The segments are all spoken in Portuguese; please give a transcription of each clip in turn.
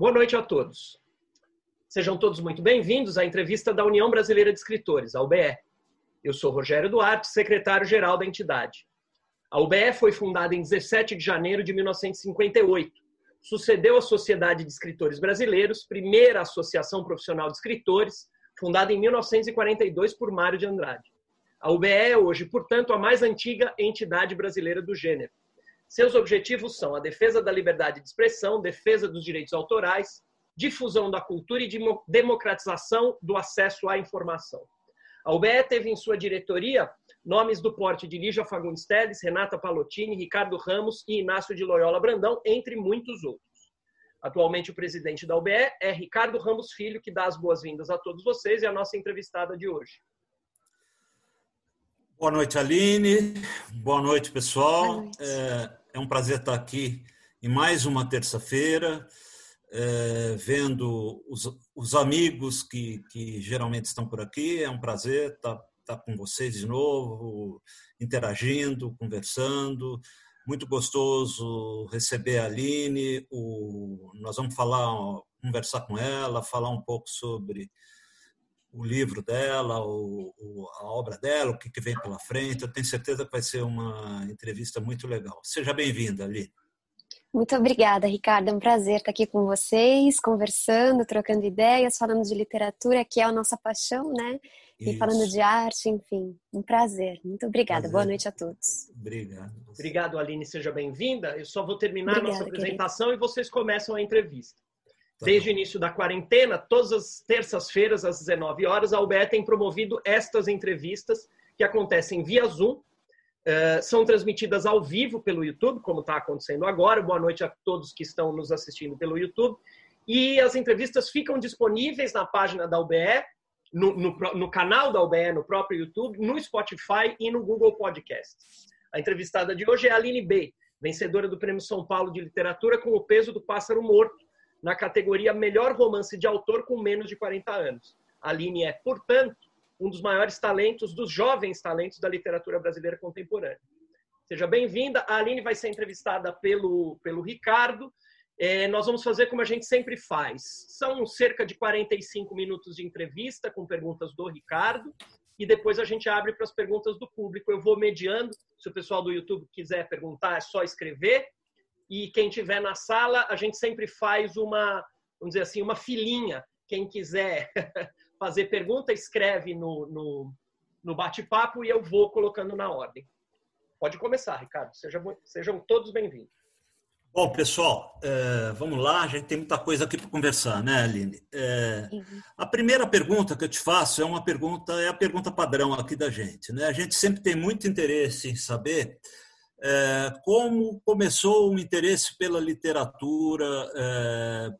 Boa noite a todos. Sejam todos muito bem-vindos à entrevista da União Brasileira de Escritores, a UBE. Eu sou Rogério Duarte, secretário-geral da entidade. A UBE foi fundada em 17 de janeiro de 1958. Sucedeu a Sociedade de Escritores Brasileiros, primeira associação profissional de escritores, fundada em 1942 por Mário de Andrade. A UBE é hoje, portanto, a mais antiga entidade brasileira do gênero. Seus objetivos são a defesa da liberdade de expressão, defesa dos direitos autorais, difusão da cultura e democratização do acesso à informação. A UBE teve em sua diretoria nomes do porte de Lígia Fagundes Teles, Renata Palottini, Ricardo Ramos e Inácio de Loyola Brandão, entre muitos outros. Atualmente, o presidente da UBE é Ricardo Ramos Filho, que dá as boas-vindas a todos vocês e a nossa entrevistada de hoje. Boa noite, Aline. Boa noite, pessoal. Boa noite. É, é um prazer estar aqui em mais uma terça-feira, é, vendo os, os amigos que, que, geralmente estão por aqui. É um prazer estar, estar com vocês de novo, interagindo, conversando. Muito gostoso receber a Aline. O, nós vamos falar, conversar com ela, falar um pouco sobre o livro dela, o, o, a obra dela, o que, que, vem pela frente. Eu tenho certeza que vai ser uma entrevista muito legal. Seja bem-vinda, Ali. Muito obrigada, Ricardo. É um prazer estar aqui com vocês, conversando, trocando ideias, falando de literatura, que é a nossa paixão, né? Isso. E falando de arte, enfim. Um prazer. Muito obrigada. Prazer. Boa noite a todos. Obrigado. Obrigado, Aline. Seja bem-vinda. Eu só vou terminar obrigada, a nossa apresentação querida. e vocês começam a entrevista. Tá Desde o início da quarentena, todas as terças-feiras, às 19 horas, a UBE tem promovido estas entrevistas que acontecem via Zoom. Uh, são transmitidas ao vivo pelo YouTube, como está acontecendo agora. Boa noite a todos que estão nos assistindo pelo YouTube. E as entrevistas ficam disponíveis na página da UBE, no, no, no canal da UBE, no próprio YouTube, no Spotify e no Google Podcasts. A entrevistada de hoje é a Aline B., vencedora do Prêmio São Paulo de Literatura com o peso do pássaro morto, na categoria Melhor Romance de Autor com menos de 40 anos. Aline é, portanto, um dos maiores talentos, dos jovens talentos da literatura brasileira contemporânea. Seja bem-vinda. A Aline vai ser entrevistada pelo, pelo Ricardo. É, nós vamos fazer como a gente sempre faz. São cerca de 45 minutos de entrevista com perguntas do Ricardo e depois a gente abre para as perguntas do público. Eu vou mediando. Se o pessoal do YouTube quiser perguntar, é só escrever e quem tiver na sala, a gente sempre faz uma, vamos dizer assim, uma filinha. Quem quiser fazer pergunta, escreve no, no, no bate-papo e eu vou colocando na ordem. Pode começar, Ricardo. Sejam, sejam todos bem-vindos. Bom, pessoal, é, vamos lá, a gente tem muita coisa aqui para conversar, né, Aline? É. A primeira pergunta que eu te faço é uma pergunta, é a pergunta padrão aqui da gente, né? A gente sempre tem muito interesse em saber como começou o interesse pela literatura, é,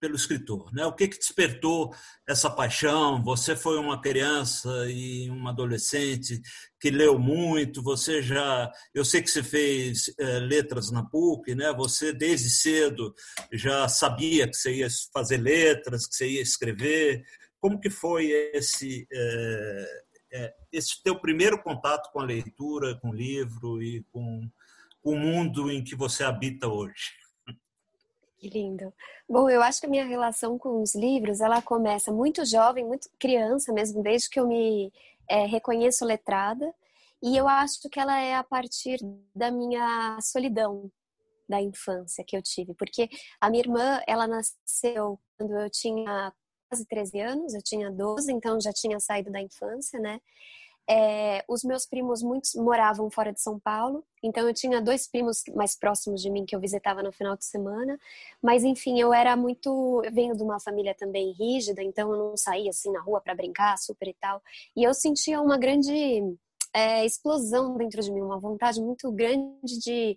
pelo escritor? Né? O que, que despertou essa paixão? Você foi uma criança e uma adolescente que leu muito, você já... Eu sei que você fez é, letras na PUC, né? você desde cedo já sabia que você ia fazer letras, que você ia escrever. Como que foi esse... É, é, esse teu primeiro contato com a leitura, com o livro e com, o mundo em que você habita hoje? Que lindo. Bom, eu acho que a minha relação com os livros, ela começa muito jovem, muito criança mesmo, desde que eu me é, reconheço letrada. E eu acho que ela é a partir da minha solidão da infância que eu tive, porque a minha irmã, ela nasceu quando eu tinha quase 13 anos, eu tinha 12, então já tinha saído da infância, né? É, os meus primos muitos moravam fora de São Paulo, então eu tinha dois primos mais próximos de mim que eu visitava no final de semana, mas enfim, eu era muito, eu venho de uma família também rígida, então eu não saía assim na rua para brincar, super e tal, e eu sentia uma grande é, explosão dentro de mim, uma vontade muito grande de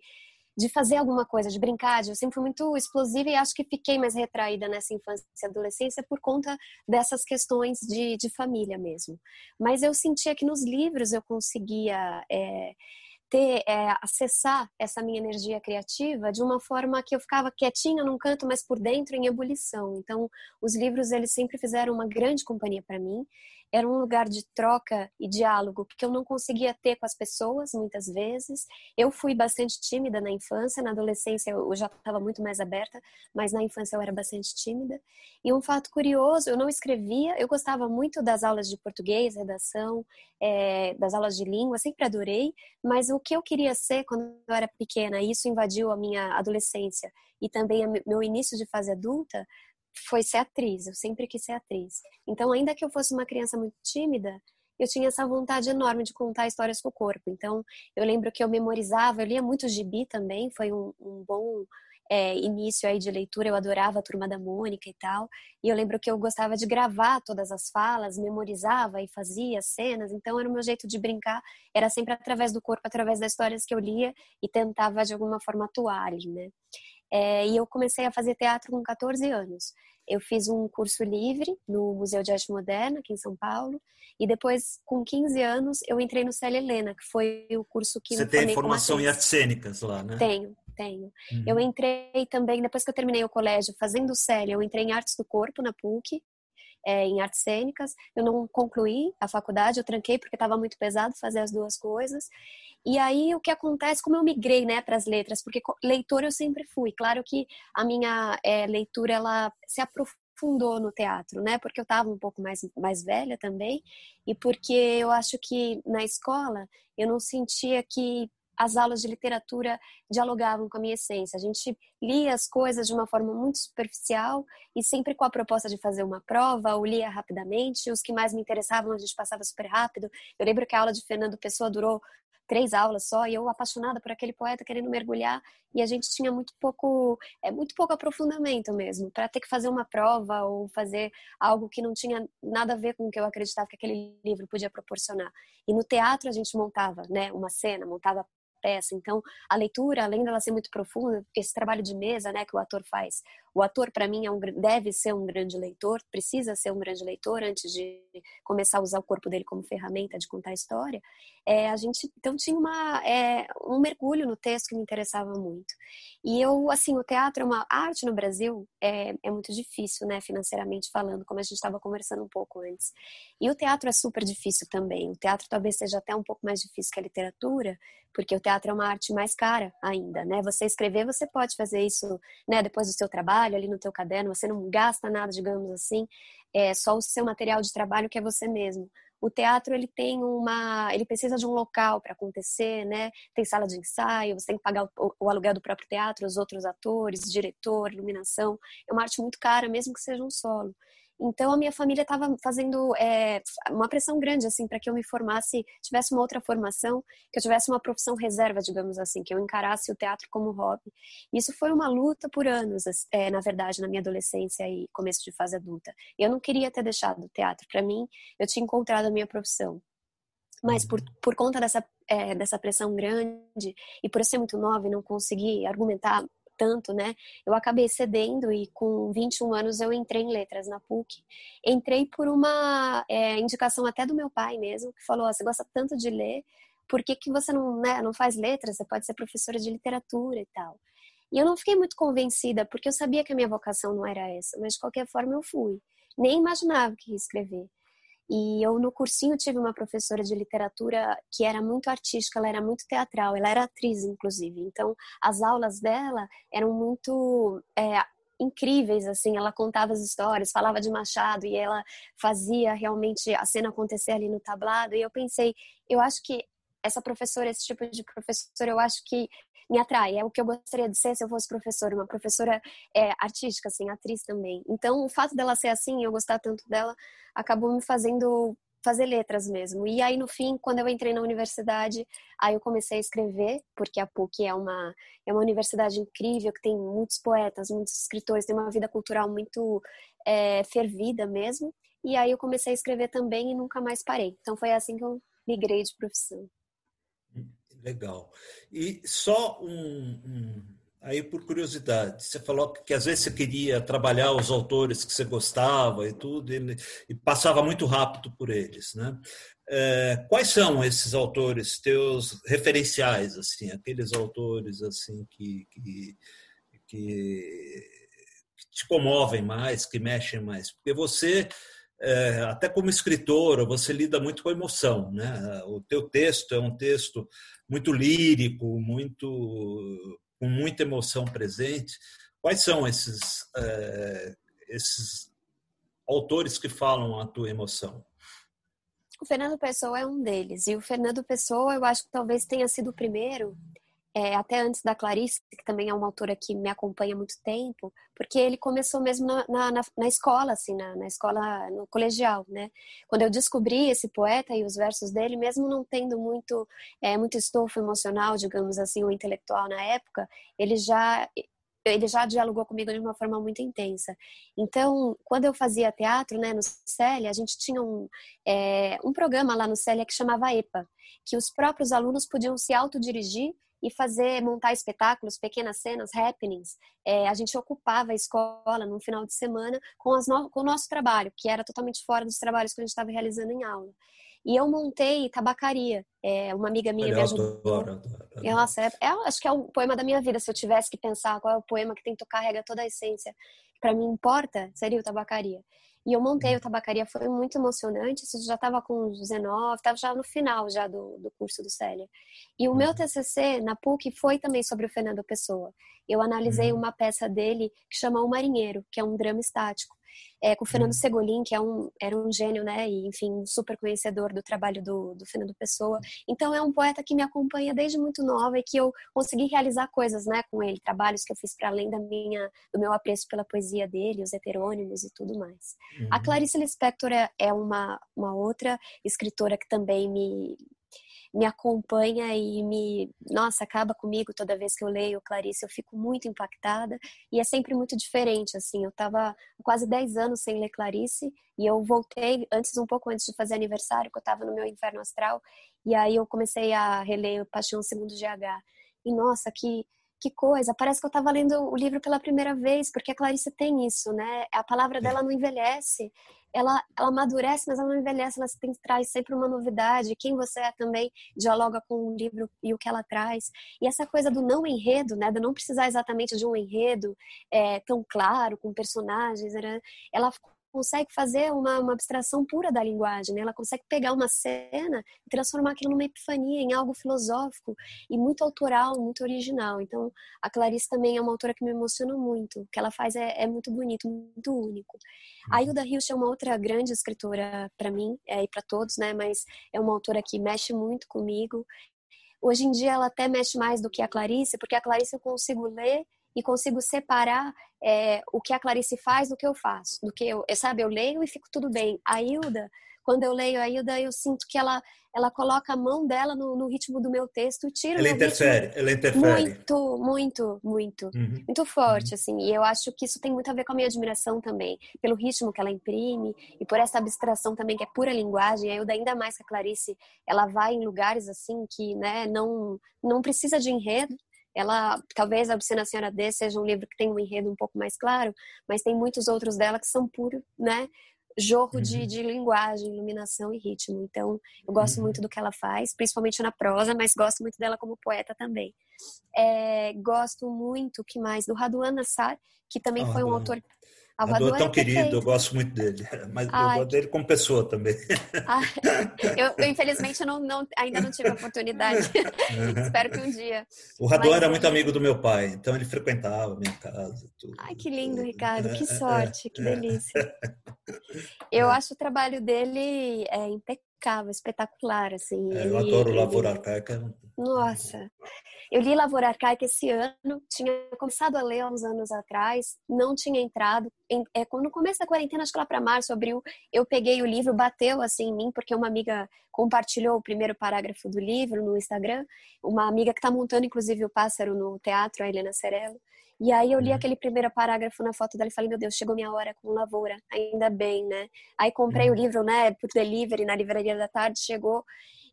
de fazer alguma coisa, de brincar. De, eu sempre fui muito explosiva e acho que fiquei mais retraída nessa infância e adolescência por conta dessas questões de, de família mesmo. Mas eu sentia que nos livros eu conseguia. É, ter, é, acessar essa minha energia criativa de uma forma que eu ficava quietinha num canto, mas por dentro em ebulição. Então, os livros eles sempre fizeram uma grande companhia para mim. Era um lugar de troca e diálogo que eu não conseguia ter com as pessoas muitas vezes. Eu fui bastante tímida na infância, na adolescência eu já estava muito mais aberta, mas na infância eu era bastante tímida. E um fato curioso, eu não escrevia, eu gostava muito das aulas de português, redação, é, das aulas de língua, sempre adorei, mas o que eu queria ser quando eu era pequena, isso invadiu a minha adolescência e também meu início de fase adulta, foi ser atriz, eu sempre quis ser atriz. Então, ainda que eu fosse uma criança muito tímida, eu tinha essa vontade enorme de contar histórias com o corpo. Então, eu lembro que eu memorizava, eu lia muito gibi também, foi um, um bom é, início aí de leitura, eu adorava a Turma da Mônica e tal. E eu lembro que eu gostava de gravar todas as falas, memorizava e fazia cenas. Então, era o meu jeito de brincar, era sempre através do corpo, através das histórias que eu lia e tentava de alguma forma atuar ali, né? É, e eu comecei a fazer teatro com 14 anos. Eu fiz um curso livre no Museu de Arte Moderna, aqui em São Paulo, e depois, com 15 anos, eu entrei no Célia Helena, que foi o curso que Você tem formação em artes cênicas lá, né? Tenho, tenho. Uhum. Eu entrei também, depois que eu terminei o colégio, fazendo Célia, eu entrei em Artes do Corpo, na PUC, é, em artes cênicas. Eu não concluí a faculdade, eu tranquei porque estava muito pesado fazer as duas coisas. E aí o que acontece, como eu migrei né, para as letras, porque leitor eu sempre fui. Claro que a minha é, leitura ela se aprofundou no teatro, né? Porque eu estava um pouco mais, mais velha também e porque eu acho que na escola eu não sentia que as aulas de literatura dialogavam com a minha essência. A gente lia as coisas de uma forma muito superficial e sempre com a proposta de fazer uma prova, ou lia rapidamente. Os que mais me interessavam a gente passava super rápido. Eu lembro que a aula de Fernando Pessoa durou três aulas só, e eu apaixonada por aquele poeta querendo mergulhar, e a gente tinha muito pouco, é muito pouco aprofundamento mesmo, para ter que fazer uma prova ou fazer algo que não tinha nada a ver com o que eu acreditava que aquele livro podia proporcionar. E no teatro a gente montava, né, uma cena, montava Então, a leitura, além dela ser muito profunda, esse trabalho de mesa, né, que o ator faz, o ator para mim é um, deve ser um grande leitor, precisa ser um grande leitor antes de começar a usar o corpo dele como ferramenta de contar a história. É, a gente então tinha uma é, um mergulho no texto que me interessava muito. E eu, assim, o teatro é uma arte no Brasil é, é muito difícil, né, financeiramente falando, como a gente estava conversando um pouco antes. E o teatro é super difícil também. O teatro talvez seja até um pouco mais difícil que a literatura, porque o teatro é uma arte mais cara ainda, né? Você escrever, você pode fazer isso, né, depois do seu trabalho, ali no teu caderno, você não gasta nada, digamos assim, é só o seu material de trabalho que é você mesmo. O teatro ele tem uma, ele precisa de um local para acontecer, né? Tem sala de ensaio, você tem que pagar o, o, aluguel do próprio teatro, os outros atores, diretor, iluminação. É uma arte muito cara, mesmo que seja um solo. Então a minha família estava fazendo é, uma pressão grande assim para que eu me formasse, tivesse uma outra formação, que eu tivesse uma profissão reserva, digamos assim, que eu encarasse o teatro como hobby. Isso foi uma luta por anos, é, na verdade, na minha adolescência e começo de fase adulta. Eu não queria ter deixado o teatro. Para mim, eu tinha encontrado a minha profissão. Mas por, por conta dessa, é, dessa pressão grande e por eu ser muito nova e não conseguir argumentar tanto, né? Eu acabei cedendo e com 21 anos eu entrei em letras na PUC. Entrei por uma é, indicação até do meu pai mesmo, que falou: oh, você gosta tanto de ler, por que, que você não, né, não faz letras? Você pode ser professora de literatura e tal. E eu não fiquei muito convencida, porque eu sabia que a minha vocação não era essa, mas de qualquer forma eu fui. Nem imaginava que ia escrever. E eu no cursinho tive uma professora de literatura que era muito artística, ela era muito teatral, ela era atriz inclusive. Então as aulas dela eram muito é, incríveis assim. Ela contava as histórias, falava de Machado e ela fazia realmente a cena acontecer ali no tablado. E eu pensei, eu acho que essa professora, esse tipo de professora, eu acho que me atrai. É o que eu gostaria de ser se eu fosse professora, uma professora é, artística, assim, atriz também. Então, o fato dela ser assim, eu gostar tanto dela, acabou me fazendo fazer letras mesmo. E aí no fim, quando eu entrei na universidade, aí eu comecei a escrever, porque a PUC é uma é uma universidade incrível que tem muitos poetas, muitos escritores, tem uma vida cultural muito é, fervida mesmo. E aí eu comecei a escrever também e nunca mais parei. Então foi assim que eu migrei de profissão. Legal. E só um, um, aí por curiosidade, você falou que, que, às vezes você queria trabalhar os autores que você gostava e tudo, e, e passava muito rápido por eles, né? É, quais são esses autores teus referenciais, assim, aqueles autores assim que, que, que te comovem mais, que mexem mais? Porque você é, até como escritora, você lida muito com emoção, né? O teu texto é um texto muito lírico, muito com muita emoção presente. Quais são esses é, esses autores que falam a tua emoção? O Fernando Pessoa é um deles. E o Fernando Pessoa, eu acho que talvez tenha sido o primeiro é, até antes da Clarice, que também é uma autora que me acompanha há muito tempo, porque ele começou mesmo na, na, na escola, assim, na, na, escola, no colegial, né? Quando eu descobri esse poeta e os versos dele, mesmo não tendo muito, é, muito estofo emocional, digamos assim, ou intelectual na época, ele já ele já dialogou comigo de uma forma muito intensa. Então, quando eu fazia teatro, né, no Célia, a gente tinha um, é, um programa lá no Célia que chamava EPA, que os próprios alunos podiam se autodirigir e fazer, montar espetáculos, pequenas cenas, happenings. É, a gente ocupava a escola no final de semana com, no, com o nosso trabalho, que era totalmente fora dos trabalhos que a gente estava realizando em aula. E eu montei Tabacaria. É, uma amiga minha Olha, me ajudou. Adoro, adoro, adoro. Nossa, é, é, acho que é o poema da minha vida. Se eu tivesse que pensar qual é o poema que tem que carrega toda a essência, para mim importa, seria o Tabacaria. E eu montei o uhum. Tabacaria, foi muito emocionante. Isso já estava com 19, estava já no final já do, do curso do Célia. E o meu uhum. TCC na PUC foi também sobre o Fernando Pessoa. Eu analisei uhum. uma peça dele que chama O Marinheiro, que é um drama estático é, com o Fernando uhum. Segolin, que é um, era um gênio, né? E, enfim, um super conhecedor do trabalho do, do Fernando Pessoa. Então, é um poeta que me acompanha desde muito nova e que eu consegui realizar coisas, né, com ele, trabalhos que eu fiz para além da minha, do meu apreço pela poesia dele, os heterônimos e tudo mais. Uhum. A Clarice Lispector é, é uma, uma outra escritora que também me, me acompanha e me, nossa, acaba comigo toda vez que eu leio Clarice, eu fico muito impactada e é sempre muito diferente, assim, eu estava quase 10 anos sem ler Clarice e eu voltei antes, um pouco antes de fazer aniversário, que eu estava no meu inferno astral, e aí eu comecei a reler Paixão Segundo GH, e nossa, que que coisa, parece que eu estava lendo o livro pela primeira vez, porque a Clarice tem isso, né? A palavra dela não envelhece, ela, ela amadurece, mas ela não envelhece, ela tem, traz sempre uma novidade. Quem você é também dialoga com o livro e o que ela traz. E essa coisa do não enredo, né? De não precisar exatamente de um enredo é, tão claro, com personagens, né? ela consegue fazer uma, uma abstração pura da linguagem, né? ela consegue pegar uma cena e transformar aquilo numa epifania, em algo filosófico e muito autoral, muito original. Então, a Clarice também é uma autora que me emociona muito. O que ela faz é, é muito bonito, muito único. A uhum. Hilda Hilst é uma outra grande escritora para mim é, e para todos, né? mas é uma autora que mexe muito comigo. Hoje em dia ela até mexe mais do que a Clarice, porque a Clarice eu consigo ler e consigo separar é, o que a Clarice faz do que eu faço. Do que eu, sabe, eu leio e fico tudo bem. A Hilda, quando eu leio a Hilda, eu sinto que ela, ela coloca a mão dela no, no ritmo do meu texto e tira ela interfere, ritmo. ela interfere. Muito, muito, muito. Uhum. Muito forte, uhum. assim. E eu acho que isso tem muito a ver com a minha admiração também, pelo ritmo que ela imprime e por essa abstração também que é pura linguagem. A Hilda, ainda mais que a Clarice, ela vai em lugares, assim, que né, não, não precisa de enredo, ela talvez a Obscena Senhora D seja um livro que tem um enredo um pouco mais claro, mas tem muitos outros dela que são puro, né? Jorro uhum. de, de linguagem, iluminação e ritmo. Então, eu gosto uhum. muito do que ela faz, principalmente na prosa, mas gosto muito dela como poeta também. É, gosto muito, que mais? Do Raduan Nassar, que também ah, foi um autor Salvador é tão querido, eu gosto muito dele. Mas Ai, eu gosto dele como pessoa também. eu, eu, infelizmente, não, não, ainda não tive a oportunidade. Espero que um dia. O Rador Mas... era muito amigo do meu pai, então ele frequentava a minha casa. Tudo, Ai, que lindo, tudo. Ricardo. Que sorte, que delícia. Eu acho o trabalho dele é, impecável, espetacular. Assim. É, eu adoro ele... Lavoura Arcaica. Nossa. Eu li Lavoura Arcaica esse ano, tinha começado a ler há uns anos atrás, não tinha entrado. É, no começo da quarentena, acho que lá para março, abril, eu peguei o livro, bateu assim em mim, porque uma amiga compartilhou o primeiro parágrafo do livro no Instagram, uma amiga que está montando, inclusive, o Pássaro no teatro, a Helena Cerello. E aí eu li uhum. aquele primeiro parágrafo na foto dela e falei, meu Deus, chegou minha hora com lavoura, ainda bem, né? Aí comprei o uhum. livro, né, por delivery na livraria da tarde, chegou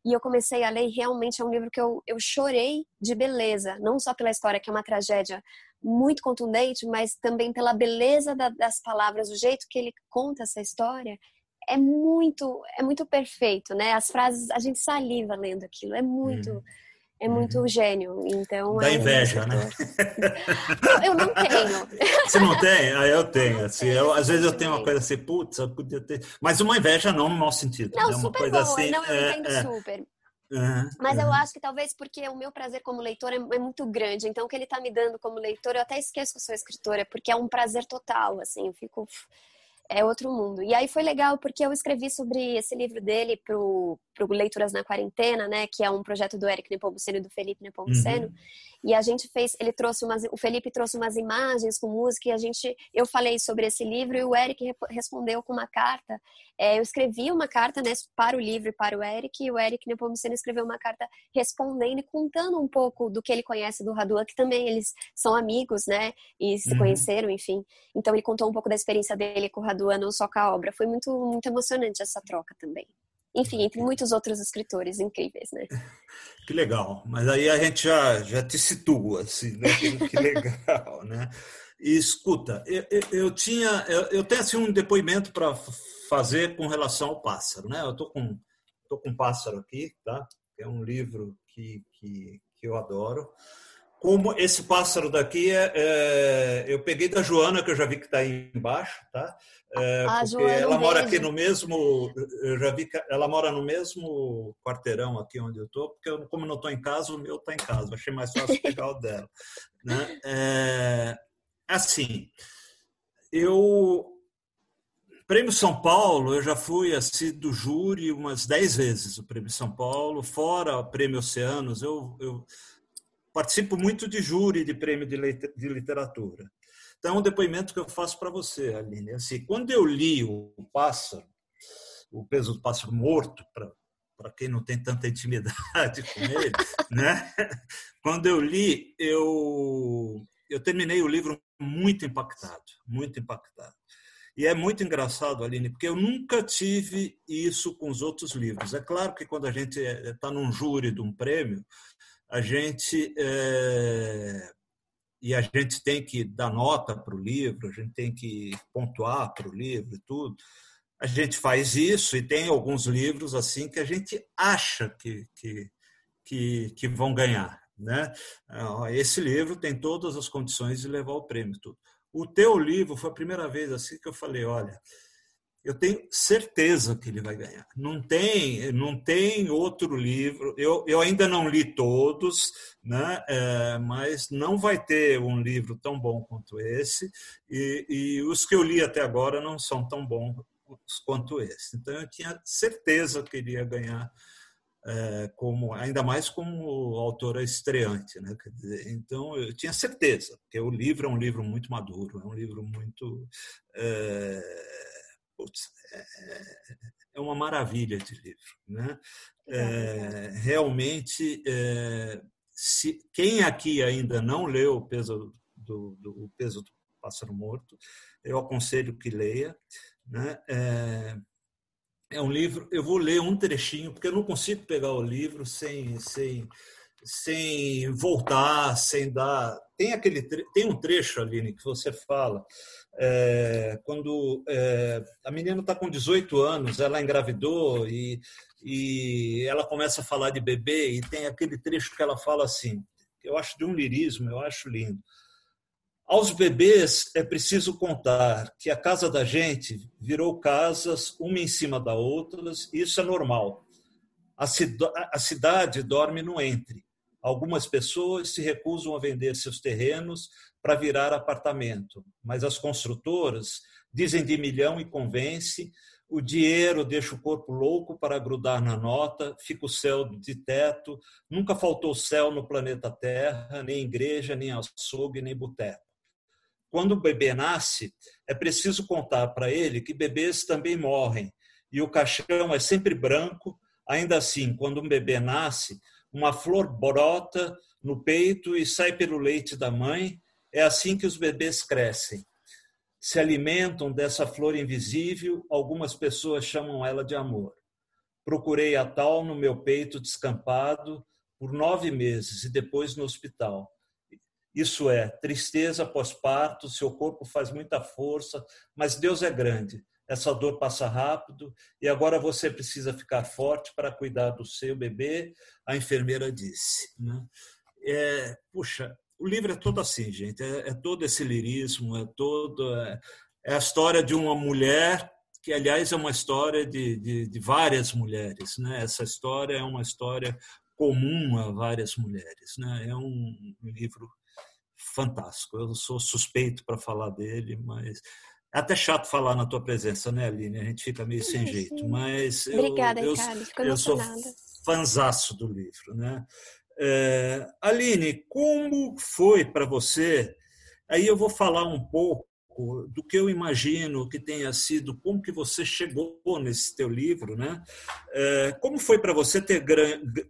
e eu comecei a ler e realmente é um livro que eu, eu chorei de beleza, não só pela história, que é uma tragédia muito contundente, mas também pela beleza da, das palavras, o jeito que ele conta essa história é muito é muito perfeito, né? As frases a gente saliva lendo aquilo, é muito uhum. É muito uhum. gênio. Então, da é inveja, né? eu, eu, não tenho. Você não tem? Ah, eu tenho. Assim, eu, às vezes eu tenho uma coisa assim, putz, eu podia ter. Mas uma inveja não no mau sentido. Não, né? super uma coisa boa. assim. Não, eu é, entendo é. super. Uhum, Mas uhum. eu acho que talvez porque o meu prazer como leitor é, é muito grande, então o que ele está me dando como leitor, eu até esqueço que eu sou escritora, porque é um prazer total, assim, eu fico é outro mundo. E aí foi legal porque eu escrevi sobre esse livro dele pro, pro Leituras na Quarentena, né, que é um projeto do Eric Nepomuceno e do Felipe Nepomuceno. Uhum. E a gente fez, ele trouxe umas, o Felipe trouxe umas imagens com música e a gente, eu falei sobre esse livro e o Eric respondeu com uma carta. É, eu escrevi uma carta né, para o livro e para o Eric e o Eric Nepomuceno escreveu uma carta respondendo e contando um pouco do que ele conhece do Raduan, que também eles são amigos, né, e se uhum. conheceram, enfim. Então ele contou um pouco da experiência dele com o Raduan, não só com a obra. Foi muito, muito emocionante essa troca também enfim, entre muitos outros escritores incríveis, né? Que legal. Mas aí a gente já, já te situa, assim, né? Que legal, né? E escuta, eu, eu, eu tinha, eu, eu, tenho assim um depoimento para fazer com relação ao pássaro, né? Eu tô com, tô com um pássaro aqui, tá? É um livro que, que, que eu adoro como esse pássaro daqui é, é, eu peguei da Joana que eu já vi que está aí embaixo, tá? É, ah, porque Joana, ela mora aqui no mesmo, eu já vi que ela mora no mesmo quarteirão aqui onde eu estou, porque eu, como não estou em casa, o meu está em casa. Achei mais fácil pegar o dela, né? É, assim, eu Prêmio São Paulo, eu já fui assim do júri umas dez vezes o Prêmio São Paulo, fora o Prêmio Oceanos, eu, eu participo muito de júri de prêmio de literatura. Então, é um depoimento que eu faço para você, Aline. É assim, quando eu li o Pássaro, o peso do pássaro morto, para quem não tem tanta intimidade com ele, né? Quando eu li, eu eu terminei o livro muito impactado, muito impactado. E é muito engraçado, Aline, porque eu nunca tive isso com os outros livros. É claro que quando a gente está num júri de um prêmio, a gente é, e a gente tem que dar nota para o livro, a gente tem que pontuar para o livro e tudo. A gente faz isso e tem alguns livros assim que a gente acha que, que, que, que vão ganhar. Né? Esse livro tem todas as condições de levar o prêmio. Tudo. O teu livro foi a primeira vez assim que eu falei, olha, eu tenho certeza que ele vai ganhar. Não tem, não tem outro livro. Eu, eu ainda não li todos, né? É, mas não vai ter um livro tão bom quanto esse. E, e os que eu li até agora não são tão bons quanto esse. Então eu tinha certeza que iria ganhar. É, como ainda mais como autora estreante, né? Dizer, então eu tinha certeza, porque o livro é um livro muito maduro, é um livro muito é, putz, é, é uma maravilha de livro. Né? É, realmente, é, se, quem aqui ainda não leu o peso do, do, o peso do pássaro morto, eu aconselho que leia. Né? É, é um livro, eu vou ler um trechinho, porque eu não consigo pegar o livro sem, sem, sem voltar, sem dar. Tem aquele tem um trecho, Aline, que você fala é, quando é, a menina está com 18 anos, ela engravidou e, e ela começa a falar de bebê e tem aquele trecho que ela fala assim, eu acho de um lirismo, eu acho lindo. Aos bebês é preciso contar que a casa da gente virou casas uma em cima da outra, isso é normal. A, a cidade dorme no entre. Algumas pessoas se recusam a vender seus terrenos para virar apartamento, mas as construtoras dizem de milhão e convence, o dinheiro deixa o corpo louco para grudar na nota, fica o céu de teto, nunca faltou céu no planeta Terra, nem igreja, nem açougue, nem boteco. Quando o bebê nasce, é preciso contar para ele que bebês também morrem, e o caixão é sempre branco, ainda assim, quando um bebê nasce, uma flor brota no peito e sai pelo leite da mãe. É assim que os bebês crescem. Se alimentam dessa flor invisível, algumas pessoas chamam ela de amor. Procurei a tal no meu peito descampado por nove meses e depois no hospital. Isso é, tristeza pós-parto, seu corpo faz muita força, mas Deus é grande. Essa dor passa rápido e agora você precisa ficar forte para cuidar do seu bebê, a enfermeira disse. Né? É, puxa, o livro é todo assim, gente, é, é todo esse lirismo, é todo. É, é, a história de uma mulher, que aliás é uma história de, de, de várias mulheres. Né? Essa história é uma história comum a várias mulheres. Né? É um livro fantástico. Eu sou suspeito para falar dele, mas é até chato falar na tua presença, né, Aline? A gente fica meio sem jeito, mas Obrigada, eu, Ricardo. eu, eu sou fanzaço do livro, né? É, Aline, como foi para você? Aí eu vou falar um pouco do que eu imagino que tenha sido, como que você chegou nesse teu livro, né? É, como foi para você ter,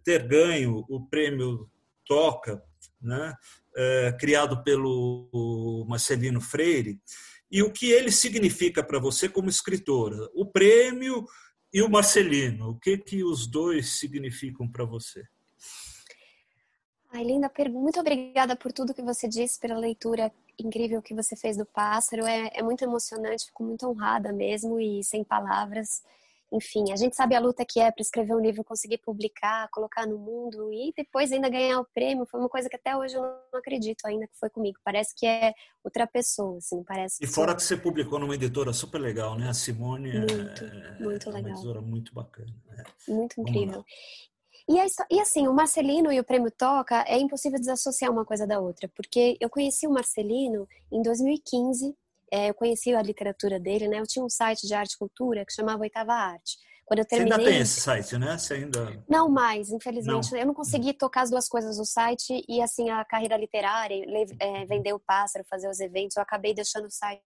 ter ganho o prêmio Toca, né? É, criado pelo Marcelino Freire? E o que ele significa para você como escritora. O prêmio e o Marcelino, o que que os dois significam para você? Ai, linda pergunta. Muito obrigada por tudo que você disse, pela leitura incrível que você fez do Pássaro. É, é muito emocionante, fico muito honrada mesmo e sem palavras enfim, a gente sabe a luta que é para escrever um livro, conseguir publicar, colocar no mundo e depois ainda ganhar o prêmio. Foi uma coisa que até hoje eu não acredito ainda que foi comigo. Parece que é outra pessoa, assim, parece. E fora que você publicou numa editora super legal, né? A Simone é muito, é, muito é legal. uma editora muito bacana. Né? Muito incrível. E, e, assim, o Marcelino e o Prêmio Toca é impossível desassociar uma coisa da outra, porque eu conheci o Marcelino em 2015 é, eu conheci a literatura dele, né? Eu tinha um site de arte e cultura que chamava Oitava Arte. Quando eu terminei... Você ainda tem esse site, né? Você ainda... Não mais, infelizmente. Não. Eu não consegui tocar as duas coisas no site e, assim, a carreira literária, é, vender o pássaro, fazer os eventos, eu acabei deixando o site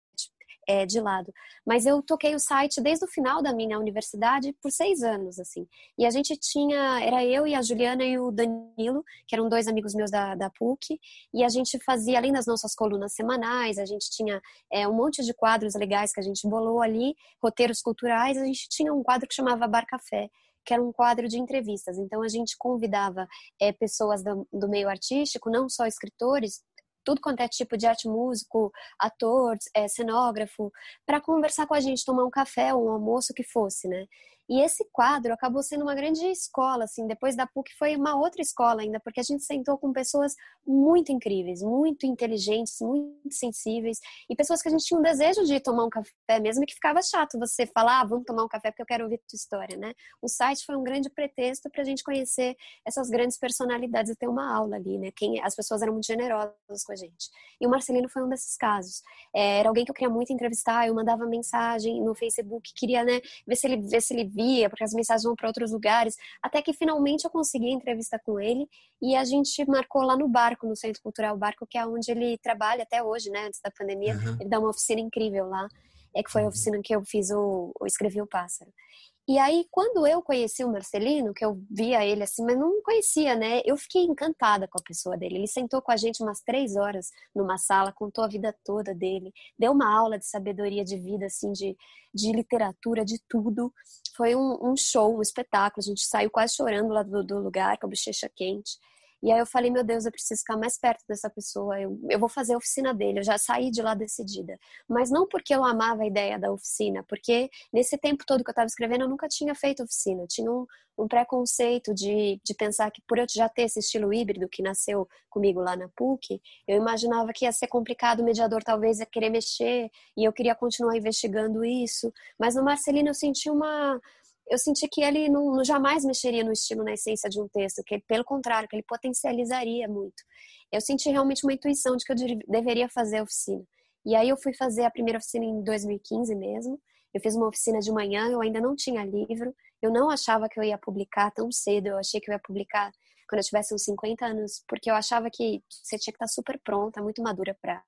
é, de lado. Mas eu toquei o site desde o final da minha universidade por seis anos, assim. E a gente tinha, era eu e a Juliana e o Danilo, que eram dois amigos meus da, da PUC, e a gente fazia, além das nossas colunas semanais, a gente tinha é, um monte de quadros legais que a gente bolou ali, roteiros culturais, a gente tinha um quadro que chamava Bar Café, que era um quadro de entrevistas. Então a gente convidava é, pessoas do, do, meio artístico, não só escritores, tudo quanto é tipo de arte músico, ator, é, cenógrafo, para conversar com a gente, tomar um café, um almoço, que fosse, né? E esse quadro acabou sendo uma grande escola, assim, depois da PUC foi uma outra escola ainda, porque a gente sentou com pessoas muito incríveis, muito inteligentes, muito sensíveis, e pessoas que a gente tinha um desejo de tomar um café, mesmo que ficava chato você falar, ah, vamos tomar um café porque eu quero ouvir tua história, né? O site foi um grande pretexto para a gente conhecer essas grandes personalidades e ter uma aula ali, né? Quem, as pessoas eram muito generosas com a gente. E o Marcelino foi um desses casos. É, era alguém que eu queria muito entrevistar, eu mandava mensagem no Facebook, queria, né, ver se ele, ver se ele via, porque as mensagens vão para outros lugares, até que finalmente eu consegui a entrevista com ele e a gente marcou lá no Barco, no Centro Cultural Barco, que é onde ele trabalha até hoje, né, antes da pandemia. Uhum. Ele dá uma oficina incrível lá, é que foi a uhum. oficina que eu fiz o, o escrevi o pássaro. E aí, quando eu conheci o Marcelino, que eu via ele assim, mas não conhecia, né? Eu fiquei encantada com a pessoa dele. Ele sentou com a gente umas três horas numa sala, contou a vida toda dele, deu uma aula de sabedoria de vida, assim, de, de literatura, de tudo. Foi um, um show, um espetáculo. A gente saiu quase chorando lá do, do lugar, com a bochecha quente. E aí eu falei, meu Deus, eu preciso ficar mais perto dessa pessoa, eu, eu vou fazer a oficina dele, eu já saí de lá decidida. Mas não porque eu amava a ideia da oficina, porque nesse tempo todo que eu estava escrevendo, eu nunca tinha feito oficina. Eu tinha um, um preconceito de, de pensar que por eu já ter esse estilo híbrido que nasceu comigo lá na PUC, eu imaginava que ia ser complicado, o mediador talvez ia querer mexer, e eu queria continuar investigando isso. Mas no Marcelino eu senti uma eu senti que ele não, jamais mexeria no estilo, na essência de um texto, que pelo contrário, que ele potencializaria muito. Eu senti realmente uma intuição de que eu deveria fazer a oficina. E aí eu fui fazer a primeira oficina em 2015 mesmo. Eu fiz uma oficina de manhã, eu ainda não tinha livro, eu não achava que eu ia publicar tão cedo, eu achei que eu ia publicar quando eu tivesse uns 50 anos, porque eu achava que você tinha que estar super pronta, muito madura para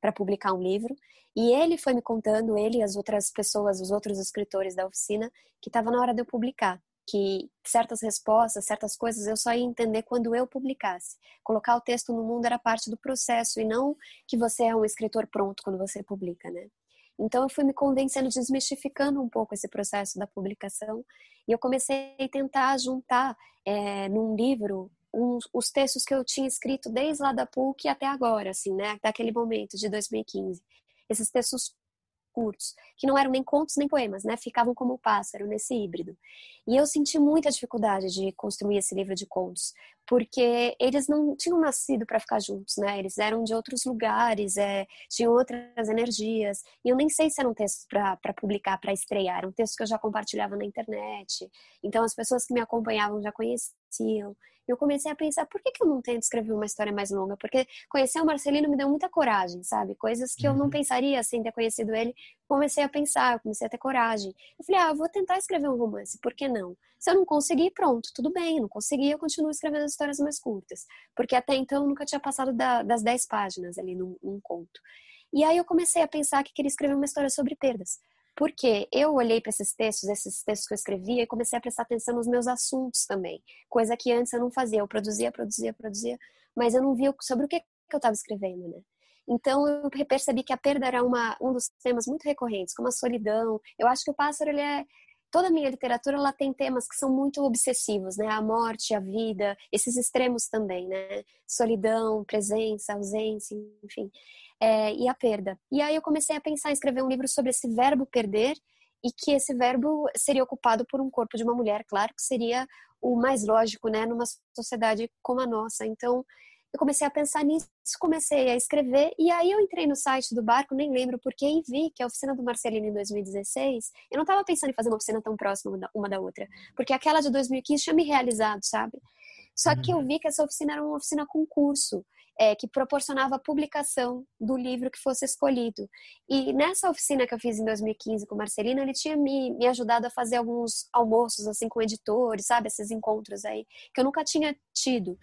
para publicar um livro. E ele foi me contando, ele e as outras pessoas, os outros escritores da oficina, que estava na hora de eu publicar. Que certas respostas, certas coisas eu só ia entender quando eu publicasse. Colocar o texto no mundo era parte do processo e não que você é um escritor pronto quando você publica, né? Então eu fui me convencendo, desmistificando um pouco esse processo da publicação e eu comecei a tentar juntar é, num livro uns, os textos que eu tinha escrito desde lá da PUC até agora, assim, né? Daquele momento de 2015. Esses textos curtos, que não eram nem contos nem poemas, né? Ficavam como pássaro nesse híbrido. E eu senti muita dificuldade de construir esse livro de contos, porque eles não tinham nascido para ficar juntos, né? Eles eram de outros lugares, é, tinham outras energias. E eu nem sei se era um texto para publicar, para estrear. Um texto que eu já compartilhava na internet. Então as pessoas que me acompanhavam já conheciam eu comecei a pensar, por que, que eu não tento escrever uma história mais longa? Porque conhecer o Marcelino me deu muita coragem, sabe? Coisas que eu não uhum. pensaria sem ter conhecido ele. Comecei a pensar, comecei a ter coragem. Eu falei, ah, eu vou tentar escrever um romance, por que não? Se eu não conseguir, pronto, tudo bem. Não consegui, eu continuo escrevendo histórias mais curtas. Porque até então eu nunca tinha passado da, das 10 páginas ali num, num conto. E aí eu comecei a pensar que queria escrever uma história sobre perdas. Porque eu olhei para esses textos, esses textos que eu escrevia, e comecei a prestar atenção nos meus assuntos também. Coisa que antes eu não fazia. Eu produzia, produzia, produzia, mas eu não via sobre o que, que eu estava escrevendo, né? Então eu percebi que a perda era uma, um dos temas muito recorrentes, como a solidão. Eu acho que o pássaro ele é toda a minha literatura ela tem temas que são muito obsessivos, né? A morte, a vida, esses extremos também, né? Solidão, presença, ausência, enfim é, e a perda. E aí eu comecei a pensar em escrever um livro sobre esse verbo perder e que esse verbo seria ocupado por um corpo de uma mulher, claro que seria o mais lógico, né, numa sociedade como a nossa. Então, eu comecei a pensar nisso, comecei a escrever, e aí eu entrei no site do barco, nem lembro porque, e vi que a oficina do Marcelino em 2016, eu não estava pensando em fazer uma oficina tão próxima uma da outra, porque aquela de 2015 tinha me realizado, sabe? Só que eu uhum. vi que essa oficina era uma oficina concurso, é, que proporcionava a publicação do livro que fosse escolhido. E nessa oficina que eu fiz em 2015 com Marcelina, ele tinha me, me ajudado a fazer alguns almoços assim com editores, sabe? Esses encontros aí, que eu nunca tinha tido.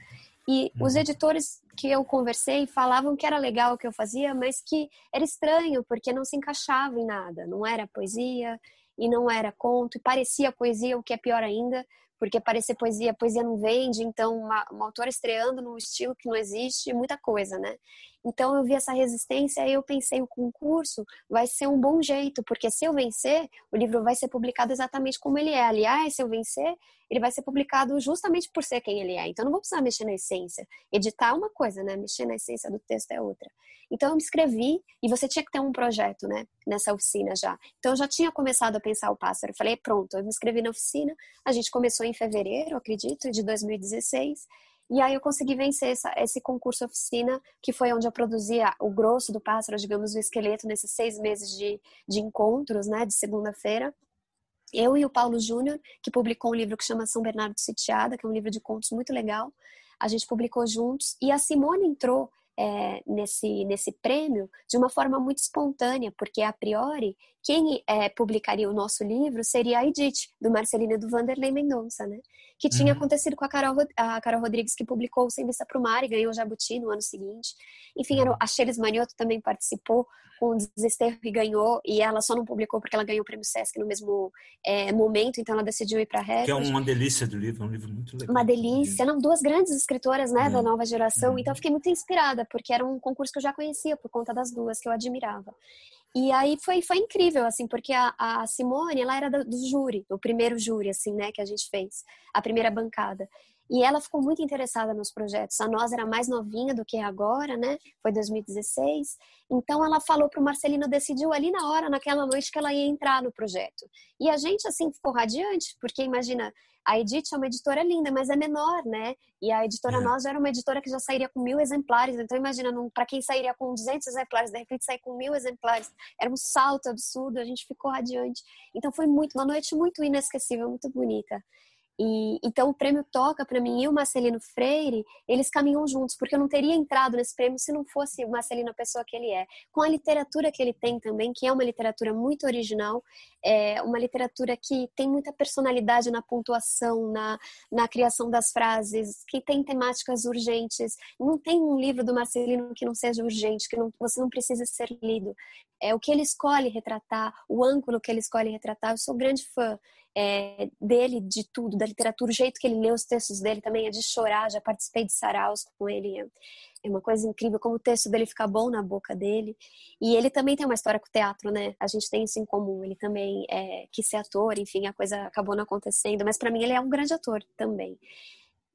E os uhum. editores que eu conversei falavam que era legal o que eu fazia, mas que era estranho, porque não se encaixava em nada. Não era poesia e não era conto, e parecia poesia, o que é pior ainda, porque parecer poesia, poesia não vende, então uma, uma autora estreando num estilo que não existe, muita coisa, né? Então eu vi essa resistência e eu pensei o concurso vai ser um bom jeito, porque se eu vencer, o livro vai ser publicado exatamente como ele é. Aliás, se eu vencer, ele vai ser publicado justamente por ser quem ele é. Então não vou precisar mexer na essência. Editar é uma coisa, né? Mexer na essência do texto é outra. Então eu me inscrevi e você tinha que ter um projeto, né? Nessa oficina já. Então eu já tinha começado a pensar o pássaro. Eu falei, pronto, eu me inscrevi na oficina. A gente começou em fevereiro, acredito, de 2016. E aí eu consegui vencer essa, esse concurso oficina, que foi onde eu produzia o grosso do pássaro, digamos, o esqueleto, nesses seis meses de, de encontros, né, de segunda-feira. Eu e o Paulo Júnior, que publicou um livro que chama São Bernardo Sitiada, que é um livro de contos muito legal, a gente publicou juntos. E a Simone entrou é, nesse, nesse prêmio de uma forma muito espontânea, porque a priori quem é, publicaria o nosso livro seria a Edith, do Marcelino e do Vanderlei Mendonça, né? Que tinha uhum. acontecido com a Carol, a Carol Rodrigues, que publicou Sem Vista para o Mar e ganhou o Jabuti no ano seguinte. Enfim, uhum. a Cheles Manioto também participou com o Desesterro e ganhou, e ela só não publicou porque ela ganhou o prêmio Sesc no mesmo é, momento, então ela decidiu ir para a Record. Que é uma delícia do livro, é um livro muito legal. Uma delícia, não, duas grandes escritoras, né, é. da nova geração, então eu fiquei muito inspirada, porque era um concurso que eu já conhecia por conta das duas, que eu admirava. E aí foi, foi incrível, assim, porque a, a Simone, ela era do, do júri, do primeiro júri, assim, né, que a gente fez, a primeira bancada. E ela ficou muito interessada nos projetos. A nós era mais novinha do que é agora, né? Foi 2016. Então ela falou para o Marcelino, decidiu ali na hora, naquela noite, que ela ia entrar no projeto. E a gente, assim, ficou radiante, porque imagina, a Edith é uma editora linda, mas é menor, né? E a editora é. Nós era uma editora que já sairia com mil exemplares. Então, imagina, para quem sairia com 200 exemplares, de repente sair com mil exemplares. Era um salto absurdo, a gente ficou radiante. Então, foi muito, uma noite muito inesquecível, muito bonita. E, então o prêmio toca para mim e o Marcelino Freire, eles caminham juntos, porque eu não teria entrado nesse prêmio se não fosse o Marcelino a pessoa que ele é. Com a literatura que ele tem também, que é uma literatura muito original, é uma literatura que tem muita personalidade na pontuação, na, na criação das frases, que tem temáticas urgentes. Não tem um livro do Marcelino que não seja urgente, que não, você não precisa ser lido. É o que ele escolhe retratar, o ângulo que ele escolhe retratar. Eu sou grande fã é, dele, de tudo, da literatura, o jeito que ele lê os textos dele também é de chorar. Já participei de saraus com ele, é uma coisa incrível como o texto dele fica bom na boca dele. E ele também tem uma história com o teatro, né? A gente tem isso em comum. Ele também é, quis ser ator, enfim, a coisa acabou não acontecendo, mas para mim ele é um grande ator também.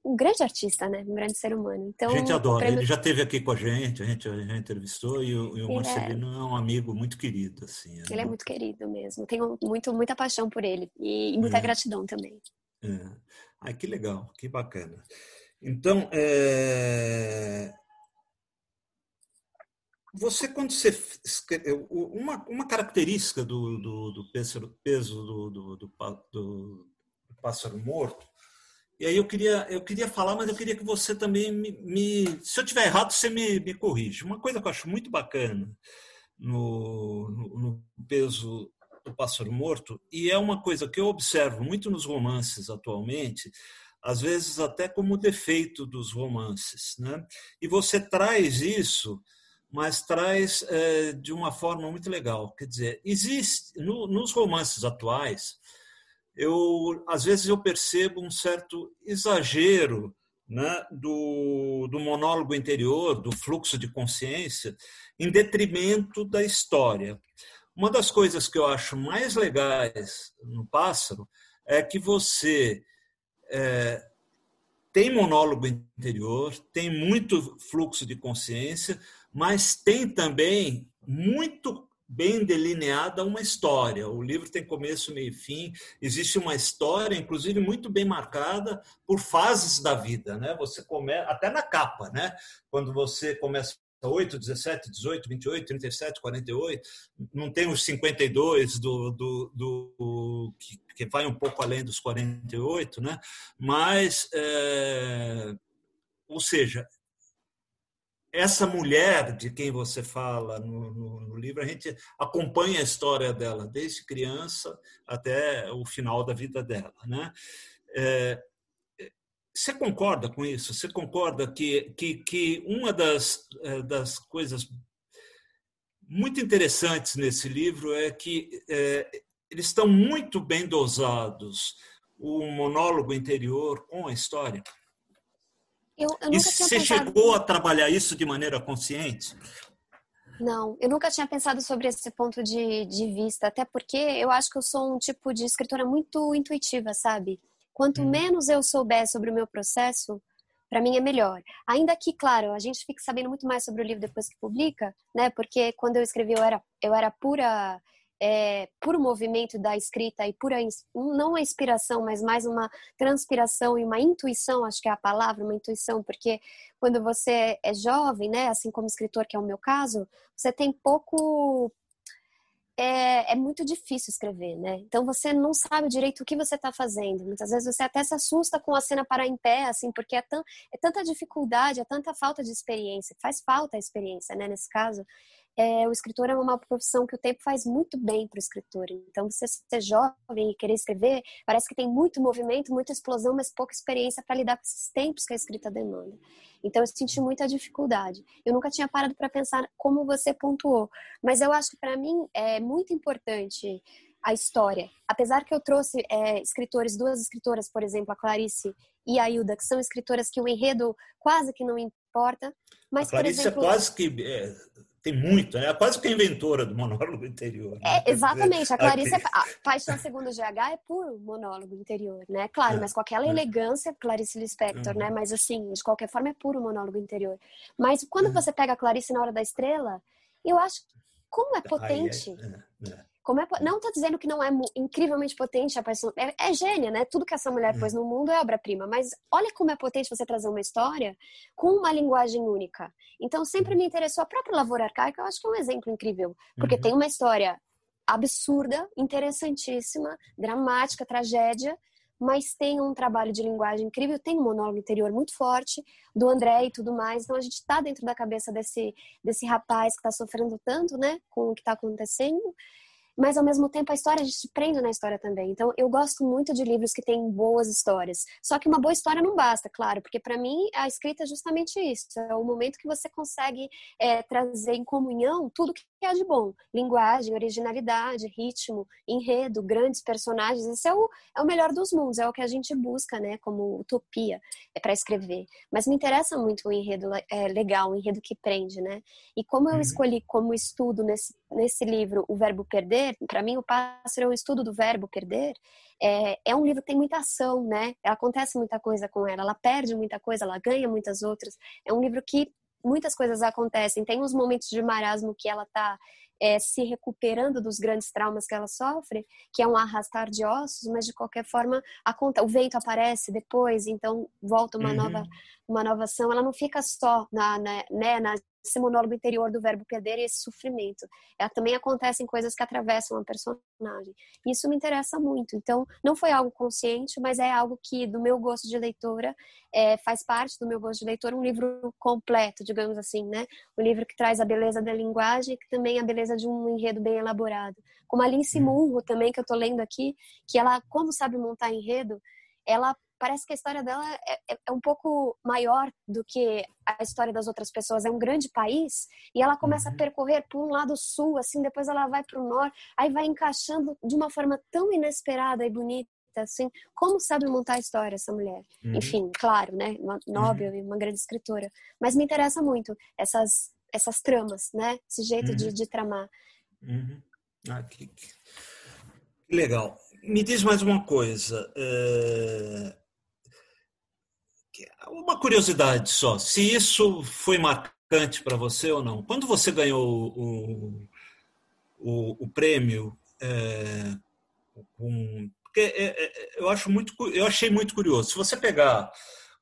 Um grande artista, né? Um grande ser humano. Então, a gente adora. Prêmio... Ele já esteve aqui com a gente, a gente já entrevistou e o, e o Marcelino é... é... um amigo muito querido, assim. É ele muito... é muito querido mesmo. Tenho muito, muita paixão por ele e muita é. gratidão também. É. Ai, que legal, que bacana. Então, é... você quando você uma, uma característica do, do, do peso, peso do, do, do, do pássaro morto e aí eu queria, eu queria falar, mas eu queria que você também me. me se eu tiver errado, você me, me corrige. Uma coisa que eu acho muito bacana no, no, no, peso do pássaro morto, e é uma coisa que eu observo muito nos romances atualmente, às vezes até como defeito dos romances. Né? E você traz isso, mas traz é, de uma forma muito legal. Quer dizer, existe no, nos romances atuais eu às vezes eu percebo um certo exagero né, do, do monólogo interior, do fluxo de consciência, em detrimento da história. Uma das coisas que eu acho mais legais no Pássaro é que você é, tem monólogo interior, tem muito fluxo de consciência, mas tem também muito bem delineada uma história. O livro tem começo, meio e fim. Existe uma história, inclusive muito bem marcada por fases da vida, né? Você começa até na capa, né? Quando você começa 8, 17, 18, 28, 37, 48, não tem os 52 do, do, do que, que vai um pouco além dos 48, né? Mas, é, ou seja, essa mulher de quem você fala no, no, no, livro, a gente acompanha a história dela desde criança até o final da vida dela. Né? É, você concorda com isso? Você concorda que, que, que uma das, é, das coisas muito interessantes nesse livro é que é, eles estão muito bem dosados o monólogo interior com a história? Eu, eu e você pensado... chegou a trabalhar isso de maneira consciente? Não, eu nunca tinha pensado sobre esse ponto de, de vista, até porque eu acho que eu sou um tipo de escritora muito intuitiva, sabe? Quanto hum. menos eu souber sobre o meu processo, para mim é melhor. Ainda que, claro, a gente fique sabendo muito mais sobre o livro depois que publica, né? Porque quando eu escrevi eu era, eu era pura é, puro movimento da escrita e pura não a inspiração, mas mais uma transpiração e uma intuição, acho que é a palavra, uma intuição, porque quando você é jovem, né, assim como escritor, que é o meu caso, você tem pouco é, é, muito difícil escrever, né? Então você não sabe direito o que você está fazendo. Muitas vezes você até se assusta com a cena parar em pé, assim, porque é, tão, é tanta dificuldade, é tanta falta de experiência. Faz falta a experiência, né? Nesse caso é, o escritor é uma profissão que o tempo faz muito bem para o escritor. Então, você ser jovem e querer escrever, parece que tem muito movimento, muita explosão, mas pouca experiência para lidar com esses tempos que a escrita demanda. Então, eu senti muita dificuldade. Eu nunca tinha parado para pensar como você pontuou, mas eu acho que para mim é muito importante a história. Apesar que eu trouxe é, escritores, duas escritoras, por exemplo, a Clarice e a Hilda, que são escritoras que o enredo quase que não importa. Mas, a Clarice por exemplo, é quase que é, tem muito, né? É quase que a inventora do monólogo interior. Né? É, exatamente. A Clarice, é, a Paixão Segundo GH é puro monólogo interior, né? Claro, é, mas com aquela é. elegância, Clarice Lispector, uhum. né? Mas assim, de qualquer forma é puro monólogo interior. Mas quando uhum. você pega a Clarice na Hora da Estrela, eu acho como é potente. É, é, como é, não estou dizendo que não é incrivelmente potente a pessoa. É, é gênia, né? Tudo que essa mulher hum. pôs no mundo é obra-prima. Mas olha como é potente você trazer uma história com uma linguagem única. Então sempre me interessou a própria Lavoura Arcaica, eu acho que é um exemplo incrível. Porque uhum. tem uma história absurda, interessantíssima, dramática, tragédia, mas tem um trabalho de linguagem incrível, tem um monólogo interior muito forte do André e tudo mais. Então a gente está dentro da cabeça desse, desse rapaz que está sofrendo tanto, né, com o que está acontecendo mas ao mesmo tempo a história a gente prende na história também. Então eu gosto muito de livros que têm boas histórias. Só que uma boa história não basta, claro, porque para mim a escrita é justamente isso. É o momento que você consegue é, trazer em comunhão tudo que há de bom. Linguagem, originalidade, ritmo, enredo, grandes personagens. Esse é o, é o melhor dos mundos, é o que a gente busca, né, como utopia é para escrever. Mas me interessa muito o enredo é, legal, o enredo que prende, né? E como eu uhum. escolhi como estudo nesse, nesse livro o verbo perder, para mim o pássaro é um estudo do verbo perder, é, é, um livro que tem muita ação, né? Acontece muita coisa com ela, ela perde muita coisa, ela ganha muitas outras. É um livro que muitas coisas acontecem. Tem uns momentos de marasmo que ela está é, se recuperando dos grandes traumas que ela sofre, que é um arrastar de ossos, mas de qualquer forma a conta, o vento aparece depois, então volta uma uhum. nova uma nova ação. Ela não fica só na, na, né, na esse monólogo interior do verbo perder e esse sofrimento. Ela também acontecem coisas que atravessam a personagem. Isso me interessa muito. Então, não foi algo consciente, mas é algo que, do meu gosto de leitora, é, faz parte do meu gosto de leitora, um livro completo, digamos assim, né? Um livro que traz a beleza da linguagem e que também a beleza de um enredo bem elaborado. Como a Lince hum. Munro também, que eu tô lendo aqui, que ela, como sabe montar enredo, ela parece que a história dela é, é, é, um pouco maior do que a história das outras pessoas. É um grande país e ela começa uhum. a percorrer por um lado sul, assim, depois ela vai para o norte, aí vai encaixando de uma forma tão inesperada e bonita. Assim, como sabe montar a história essa mulher? Uhum. Enfim, claro, né? Uma Nobel uhum. e uma grande escritora. Mas me interessa muito essas, essas tramas, né? Esse jeito de, uhum. de tramar. Uhum. Ah, que, que legal. Me diz mais uma coisa. É uma curiosidade só, se isso foi marcante para você ou não. Quando você ganhou o, o, o prêmio, é, um, porque é, é, eu acho muito, eu achei muito curioso. Se você pegar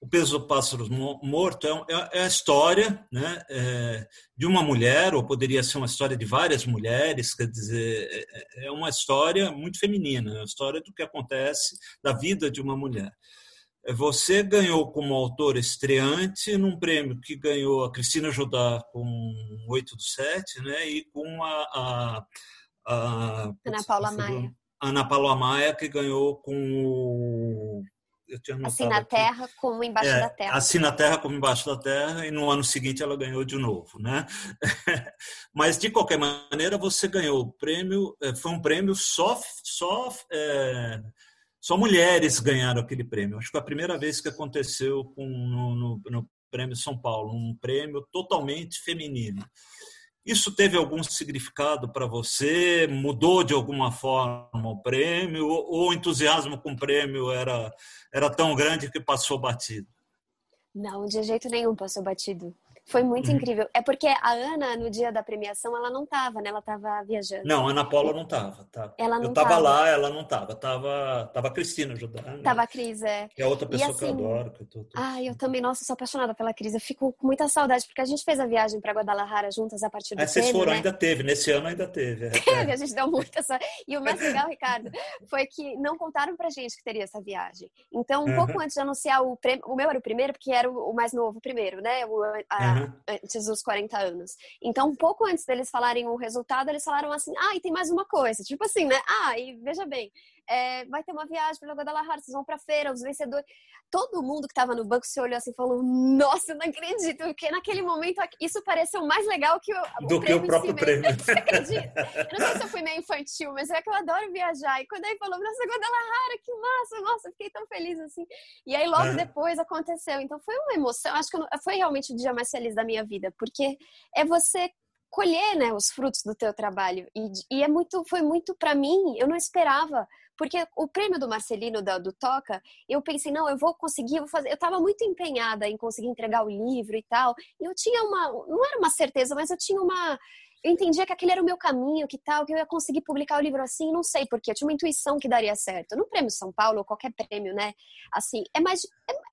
o peso do pássaro morto é, é, é, a história né, é, de uma mulher, ou poderia ser uma história de várias mulheres, quer dizer, é, é uma história muito feminina, é a história do que acontece da vida de uma mulher. Você ganhou como autor estreante num prêmio que ganhou a Cristina Judá com 8 do 7, né? E com a, a, a Ana Paula Maia. Ana Paula Maia, que ganhou com o. assim na Terra como Embaixo é, da Terra. Assim na Terra como Embaixo da Terra, e no ano seguinte ela ganhou de novo, né? Mas, de qualquer maneira, você ganhou o prêmio, é, foi um prêmio só, só é, só mulheres ganharam aquele prêmio. Acho que foi a primeira vez que aconteceu com, no, no, no Prêmio São Paulo, um prêmio totalmente feminino. Isso teve algum significado para você? Mudou de alguma forma o prêmio? Ou o entusiasmo com o prêmio era, era tão grande que passou batido? Não, de jeito nenhum passou batido. Foi muito uhum. incrível. É porque a Ana, no dia da premiação, ela não tava, né? Ela tava viajando. Não, a Ana Paula não tava. Tá? Ela não eu tava, tava, lá, ela não tava. Tava, tava a Cristina ajudando. Tava a Cris, é. Que é outra pessoa assim, que eu assim, adoro. Que eu tô, tô... Ah, eu também, nossa, sou apaixonada pela Cris. Eu fico com muita saudade, porque a gente fez a viagem para Guadalajara juntas a partir do é, vocês foram, né? ainda teve. Nesse ano ainda teve. É. Teve, a gente deu muita sorte. E o mais legal, Ricardo, foi que não contaram pra gente que teria essa viagem. Então, um uhum. pouco antes de anunciar o prêmio, o meu era o primeiro, porque era o mais novo primeiro, né? O, a, uhum. Antes dos 40 anos. Então, um pouco antes deles falarem o resultado, eles falaram assim: ah, e tem mais uma coisa. Tipo assim, né? Ah, e veja bem, é, vai ter uma viagem para Guadalajara, vocês vão para feira, os vencedores. Todo mundo que estava no banco se olhou assim e falou: Nossa, eu não acredito, porque naquele momento isso pareceu mais legal que o, Do o que o próprio si prêmio. Você acredita? Eu não sei se eu fui meio infantil, mas é que eu adoro viajar. E quando aí falou: Nossa, Guadalajara, que massa, nossa, fiquei tão feliz assim. E aí logo depois aconteceu. Então foi uma emoção, acho que foi realmente o dia mais feliz da minha vida, porque é você colher né, os frutos do teu trabalho. E, e é muito, foi muito para mim, eu não esperava porque o prêmio do Marcelino da, do Toca, eu pensei, não, eu vou conseguir, eu vou fazer. Eu estava muito empenhada em conseguir entregar o livro e tal. E eu tinha uma, não era uma certeza, mas eu tinha uma eu entendia que aquele era o meu caminho, que tal, que eu ia conseguir publicar o livro assim, não sei porquê, eu tinha uma intuição que daria certo. No Prêmio São Paulo, ou qualquer prêmio, né? Assim, é mais.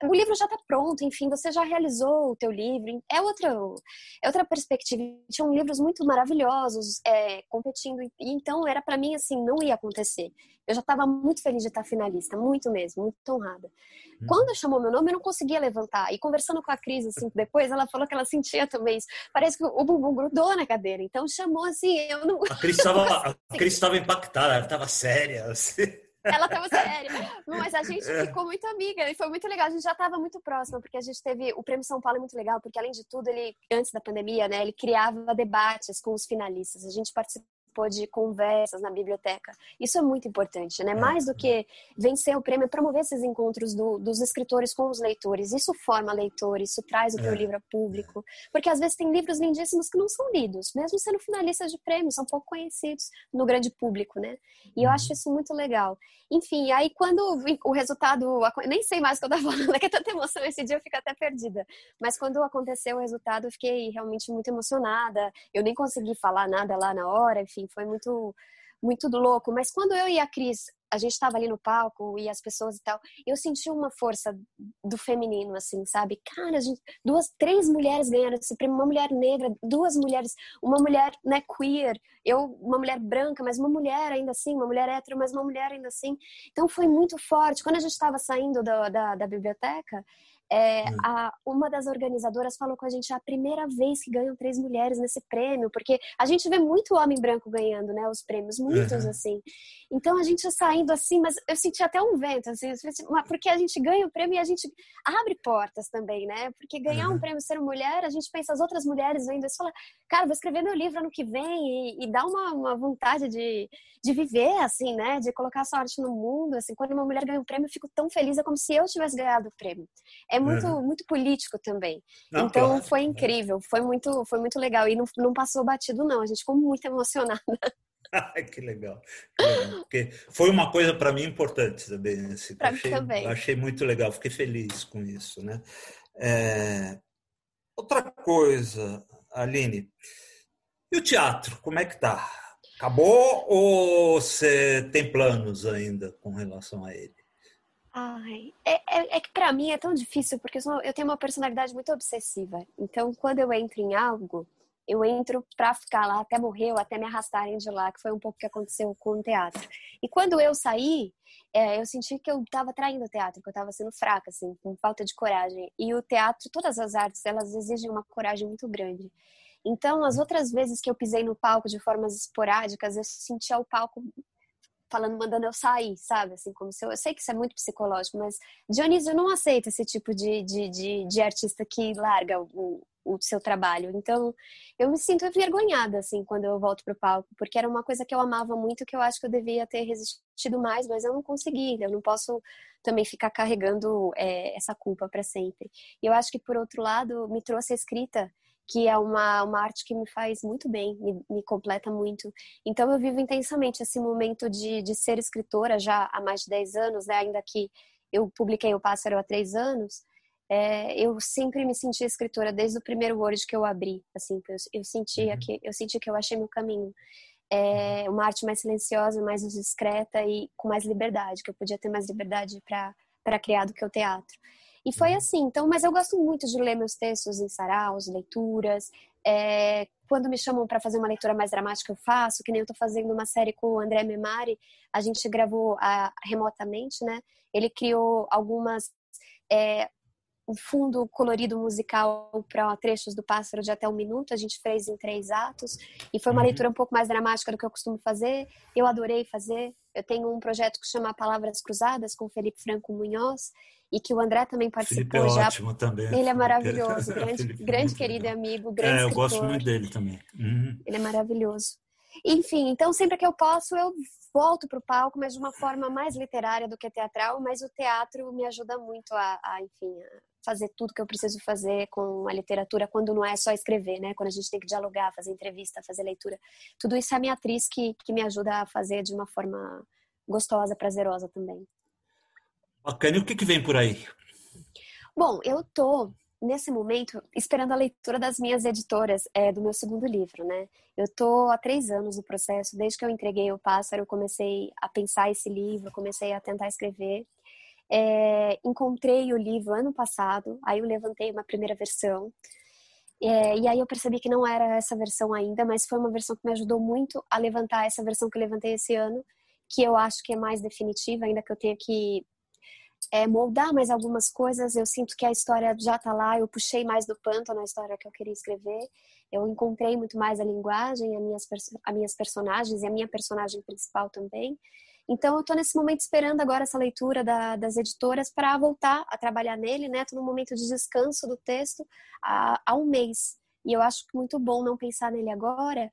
É, o livro já está pronto, enfim, você já realizou o teu livro, é outra, é outra perspectiva. Tinham livros muito maravilhosos é, competindo, e então era para mim assim, não ia acontecer. Eu já estava muito feliz de estar finalista, muito mesmo, muito honrada. Uhum. Quando chamou meu nome, eu não conseguia levantar. E conversando com a Cris, assim, depois, ela falou que ela sentia também isso. Parece que o bumbum grudou na cadeira. Então chamou assim, eu não. A Cris estava impactada, ela estava séria. Assim. Ela estava séria. Mas a gente é. ficou muito amiga e foi muito legal. A gente já estava muito próxima, porque a gente teve. O Prêmio São Paulo é muito legal, porque além de tudo, ele, antes da pandemia, né, ele criava debates com os finalistas. A gente participou participou de conversas na biblioteca. Isso é muito importante, né? É. Mais do que vencer o prêmio, é promover esses encontros do, dos escritores com os leitores. Isso forma leitores, isso traz o teu é. livro a público. Porque às vezes tem livros lindíssimos que não são lidos, mesmo sendo finalistas de prêmio, são pouco conhecidos no grande público, né? E eu uhum. acho isso muito legal. Enfim, aí quando o resultado. Nem sei mais o que eu tava falando, é que é tanta emoção esse dia eu fico até perdida. Mas quando aconteceu o resultado, eu fiquei realmente muito emocionada. Eu nem consegui falar nada lá na hora, enfim, foi muito muito louco. Mas quando eu e a Cris, a gente estava ali no palco e as pessoas e tal, eu senti uma força do feminino, assim, sabe? Cara, gente, duas, três mulheres ganharam esse prêmio, uma mulher negra, duas mulheres, uma mulher, né, queer, eu, uma mulher branca, mas uma mulher ainda assim, uma mulher hétero, mas uma mulher ainda assim. Então foi muito forte. Quando a gente estava saindo da, da biblioteca, é, hum. a, uma das organizadoras falou com a gente é a primeira vez que ganham três mulheres nesse prêmio, porque a gente vê muito homem branco ganhando, né, os prêmios, muitos uhum. assim. Então a gente saindo assim, mas eu senti até um vento, assim, porque a gente ganha o prêmio e a gente abre portas também, né? Porque ganhar uhum. um prêmio ser mulher, a gente pensa as outras mulheres vendo isso, fala, cara, vou escrever meu livro ano que vem e, e dá uma, uma vontade de, de viver, assim, né? De colocar sua arte no mundo, assim. Quando uma mulher ganha um prêmio, eu fico tão feliz, é como se eu tivesse ganhado o prêmio. É muito, uhum. muito político também. Não, então claro. foi incrível, foi muito, foi muito legal. E não, não passou batido, não. A gente ficou muito emocionada. que, legal. que legal. Porque foi uma coisa para mim importante também. Assim, para mim também. Achei muito legal, fiquei feliz com isso, né? É... Outra coisa, Aline, e o teatro, como é que tá? Acabou ou você tem planos ainda com relação a ele? Ai, é, é, é que para mim é tão difícil porque eu, sou, eu tenho uma personalidade muito obsessiva. Então, quando eu entro em algo, eu entro para ficar lá até morrer ou até me arrastarem de lá, que foi um pouco o que aconteceu com o teatro. E quando eu saí, é, eu senti que eu estava traindo o teatro, que eu estava sendo fraca, assim, com falta de coragem. E o teatro, todas as artes, elas exigem uma coragem muito grande. Então, as outras vezes que eu pisei no palco de formas esporádicas, eu sentia o palco falando, mandando eu sair, sabe? Assim, como se eu, eu sei que isso é muito psicológico, mas Dionísio não aceita esse tipo de, de, de, de artista que larga o, o seu trabalho. Então, eu me sinto envergonhada, assim, quando eu volto pro palco, porque era uma coisa que eu amava muito, que eu acho que eu devia ter resistido mais, mas eu não consegui. Eu não posso também ficar carregando é, essa culpa para sempre. E eu acho que, por outro lado, me trouxe a escrita que é uma, uma arte que me faz muito bem, me, me completa muito. Então eu vivo intensamente esse momento de, de ser escritora já há mais de 10 anos, né? ainda que eu publiquei O Pássaro há três anos, é, eu sempre me senti escritora desde o primeiro Word que eu abri, assim, eu, eu sentia uhum. que eu senti que eu achei meu caminho. É uma arte mais silenciosa, mais discreta e com mais liberdade, que eu podia ter mais liberdade para criar do que o teatro. E foi assim, então, mas eu gosto muito de ler meus textos em saraus, leituras. É, quando me chamam para fazer uma leitura mais dramática, eu faço, que nem eu estou fazendo uma série com o André Memari, a gente gravou a, remotamente, né? Ele criou algumas. É, um fundo colorido musical para trechos do Pássaro de até um minuto, a gente fez em três atos, e foi uma uhum. leitura um pouco mais dramática do que eu costumo fazer. Eu adorei fazer. Eu tenho um projeto que chama Palavras Cruzadas, com Felipe Franco Munhoz, e que o André também participou Felipe é já. ótimo também. Ele é maravilhoso, grande, grande querido amigo, grande É, eu escritor. gosto muito dele também. Uhum. Ele é maravilhoso. Enfim, então sempre que eu posso, eu volto para o palco, mas de uma forma mais literária do que teatral, mas o teatro me ajuda muito a, a enfim, a fazer tudo que eu preciso fazer com a literatura, quando não é só escrever, né? Quando a gente tem que dialogar, fazer entrevista, fazer leitura. Tudo isso é a minha atriz que, que me ajuda a fazer de uma forma gostosa, prazerosa também. Bacana. E o que, que vem por aí? Bom, eu tô nesse momento esperando a leitura das minhas editoras é, do meu segundo livro, né? Eu tô há três anos no processo, desde que eu entreguei o pássaro, eu comecei a pensar esse livro, comecei a tentar escrever. É, encontrei o livro ano passado, aí eu levantei uma primeira versão. É, e aí eu percebi que não era essa versão ainda, mas foi uma versão que me ajudou muito a levantar essa versão que eu levantei esse ano, que eu acho que é mais definitiva, ainda que eu tenha que é, moldar mais algumas coisas. Eu sinto que a história já está lá, eu puxei mais do panto na história que eu queria escrever. Eu encontrei muito mais a linguagem, as minhas, as minhas personagens e a minha personagem principal também. Então, eu estou nesse momento esperando agora essa leitura da, das editoras para voltar a trabalhar nele, né? Estou no momento de descanso do texto há, há um mês. E eu acho muito bom não pensar nele agora,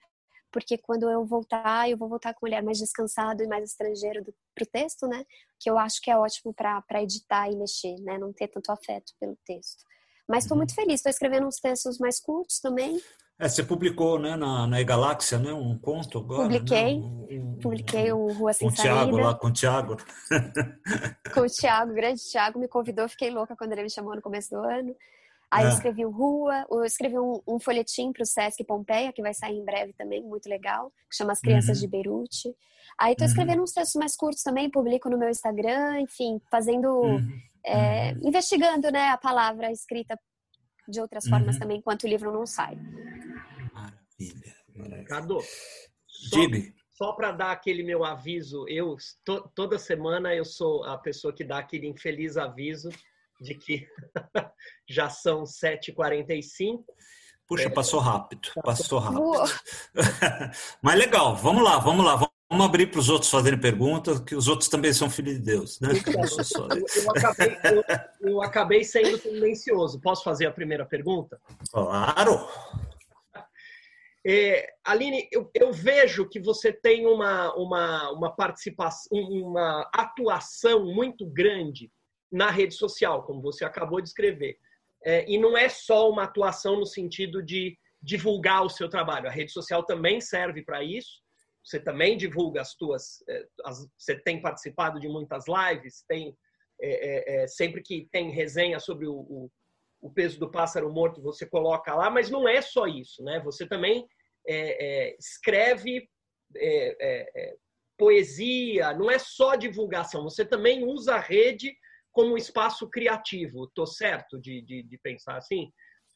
porque quando eu voltar, eu vou voltar com o olhar mais descansado e mais estrangeiro para o texto, né? Que eu acho que é ótimo para editar e mexer, né? Não ter tanto afeto pelo texto. Mas estou uhum. muito feliz, estou escrevendo uns textos mais curtos também. É, você publicou né, na, na E-Galáxia, né, um conto agora? Publiquei, né? um, publiquei o Rua Sem com Saída. Thiago lá, com o Thiago. com o Thiago, o grande Thiago, me convidou, fiquei louca quando ele me chamou no começo do ano. Aí é. eu escrevi o Rua, eu escrevi um, um folhetim para o Sesc Pompeia, que vai sair em breve também, muito legal, que chama As Crianças uhum. de Beirute. Aí estou uhum. escrevendo uns textos mais curtos também, publico no meu Instagram, enfim, fazendo, uhum. É, uhum. investigando né, a palavra escrita de outras formas uhum. também, enquanto o livro não sai. Maravilha. maravilha. Cadu, só, só para dar aquele meu aviso, eu to, toda semana eu sou a pessoa que dá aquele infeliz aviso de que já são 7h45. Puxa, é, passou rápido, passou rápido. Mas legal, vamos lá, vamos lá. Vamos abrir para os outros fazerem perguntas, que os outros também são filhos de Deus, né? Então, eu, eu, acabei, eu, eu, acabei sendo silencioso. Posso fazer a primeira pergunta? Claro! É, Aline, eu, eu, vejo que você tem uma, uma, uma participação, uma atuação muito grande na rede social, como você acabou de escrever. É, e não é só uma atuação no sentido de divulgar o seu trabalho. A rede social também serve para isso. Você também divulga as tuas. É, as, você tem participado de muitas lives, tem é, é, é sempre que tem resenha sobre o, o, o, peso do pássaro morto, você coloca lá, mas não é só isso, né? Você também é, escreve poesia, não é só divulgação, você também usa a rede como um espaço criativo. Estou certo de, de, de, pensar assim?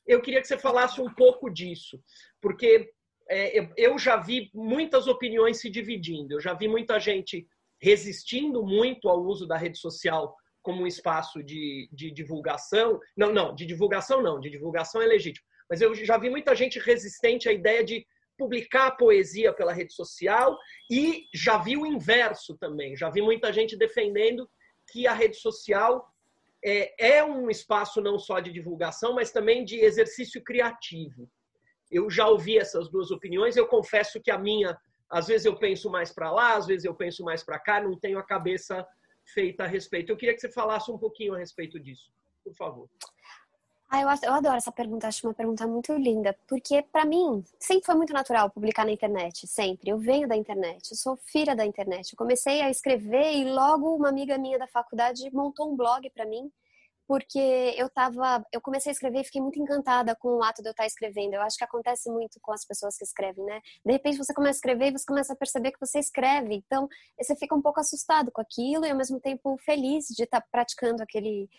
Eu queria que você falasse um pouco disso, porque é, eu, já vi muitas opiniões se dividindo. Eu já vi muita gente resistindo muito ao uso da rede social como um espaço de, de divulgação. Não, não, de divulgação não, de divulgação é legítimo. Mas eu já vi muita gente resistente à ideia de publicar poesia pela rede social e já vi o inverso também. Já vi muita gente defendendo que a rede social é, é um espaço não só de divulgação, mas também de exercício criativo. Eu já ouvi essas duas opiniões. Eu confesso que a minha, às vezes eu penso mais para lá, às vezes eu penso mais para cá, não tenho a cabeça feita a respeito. Eu queria que você falasse um pouquinho a respeito disso, por favor. Ah, eu, eu adoro essa pergunta, acho uma pergunta muito linda, porque para mim sempre foi muito natural publicar na internet, sempre. Eu venho da internet, eu sou filha da internet. Eu comecei a escrever e logo uma amiga minha da faculdade montou um blog para mim, porque eu tava, eu comecei a escrever e fiquei muito encantada com o ato de eu estar escrevendo. Eu acho que acontece muito com as pessoas que escrevem, né? De repente você começa a escrever e você começa a perceber que você escreve. Então, você fica um pouco assustado com aquilo e ao mesmo tempo feliz de estar praticando aquele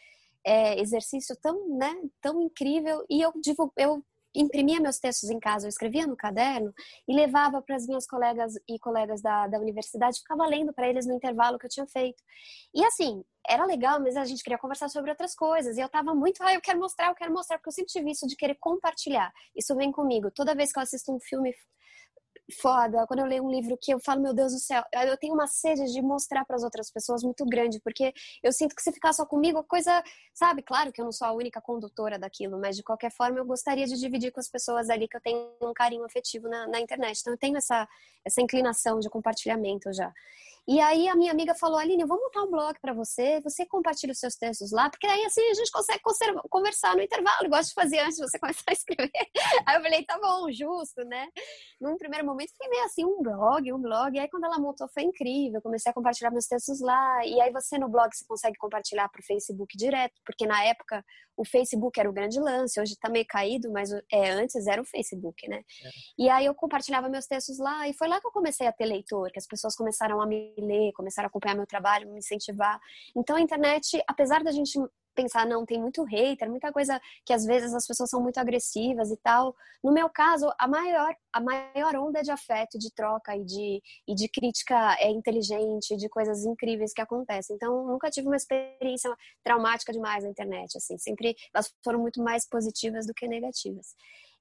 é, exercício tão, né, tão incrível e eu, eu imprimia meus textos em casa, eu escrevia no caderno e levava para as minhas colegas e colegas da, da universidade, ficava lendo para eles no intervalo que eu tinha feito. E assim, era legal, mas a gente queria conversar sobre outras coisas. E eu tava muito, ah, eu quero mostrar, eu quero mostrar, porque eu sempre tive isso de querer compartilhar. Isso vem comigo. Toda vez que eu assisto um filme foda, quando eu leio um livro que eu falo, meu Deus do céu, eu tenho uma sede de mostrar para as outras pessoas muito grande, porque eu sinto que se ficar só comigo, coisa, sabe, claro que eu não sou a única condutora daquilo, mas de qualquer forma eu gostaria de dividir com as pessoas ali que eu tenho um carinho afetivo na, na internet. Então eu tenho essa, essa inclinação de compartilhamento já. E aí a minha amiga falou, Aline, eu vou montar um blog para você, você compartilha os seus textos lá, porque aí assim a gente consegue conversar no intervalo, igual de fazer antes de você começar a escrever. Aí eu falei, tá bom, justo, né? Num primeiro momento fiquei meio assim, um blog, um blog. E aí quando ela montou foi incrível, comecei a compartilhar meus textos lá. E aí você no blog você consegue compartilhar pro Facebook direto, porque na época o Facebook era o grande lance, hoje tá meio caído, mas é, antes era o Facebook, né? É. E aí eu compartilhava meus textos lá, e foi lá que eu comecei a ter leitor, que as pessoas começaram a me ler, começaram a acompanhar meu trabalho, me incentivar. Então a internet, apesar da gente pensar, não, tem muito hater, muita coisa que às vezes as pessoas são muito agressivas e tal. No meu caso, a maior, a maior onda de afeto, de troca e de, e de crítica é inteligente, de coisas incríveis que acontecem. Então, nunca tive uma experiência traumática demais na internet, assim. Sempre elas foram muito mais positivas do que negativas.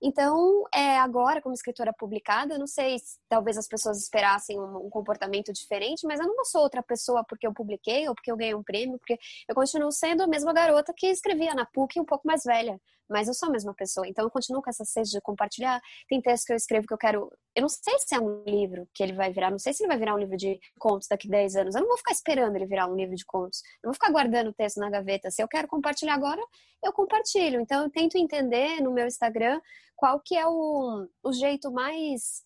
Então, é, agora, como escritora publicada, eu não sei se talvez as pessoas esperassem um, um, comportamento diferente, mas eu não sou outra pessoa porque eu publiquei ou porque eu ganhei um prêmio, porque eu continuo sendo a mesma garota que escrevia na PUC um pouco mais velha mas eu sou a mesma pessoa. Então eu continuo com essa sede de compartilhar. Tem textos que eu escrevo que eu quero. Eu não sei se é um livro que ele vai virar, não sei se ele vai virar um livro de contos daqui a 10 anos. Eu não vou ficar esperando ele virar um livro de contos. Eu vou ficar guardando o texto na gaveta. Se eu quero compartilhar agora, eu compartilho. Então eu tento entender no meu Instagram qual que é o, o jeito mais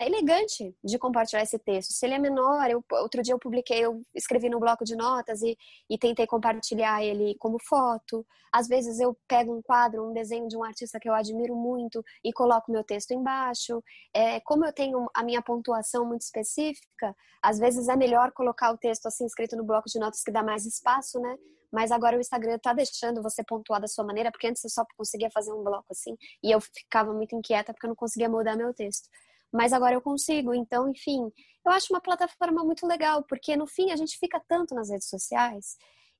é elegante de compartilhar esse texto. Se ele é menor, eu, outro dia eu publiquei, eu escrevi no bloco de notas e, e tentei compartilhar ele como foto. Às vezes eu pego um quadro, um desenho de um artista que eu admiro muito e coloco meu texto embaixo. É, como eu tenho a minha pontuação muito específica, às vezes é melhor colocar o texto assim escrito no bloco de notas que dá mais espaço, né? mas agora o Instagram tá deixando você pontuar da sua maneira, porque antes eu só conseguia fazer um bloco assim, e eu ficava muito inquieta porque eu não conseguia mudar meu texto mas agora eu consigo. Então, enfim, eu acho uma plataforma muito legal, porque no fim a gente fica tanto nas redes sociais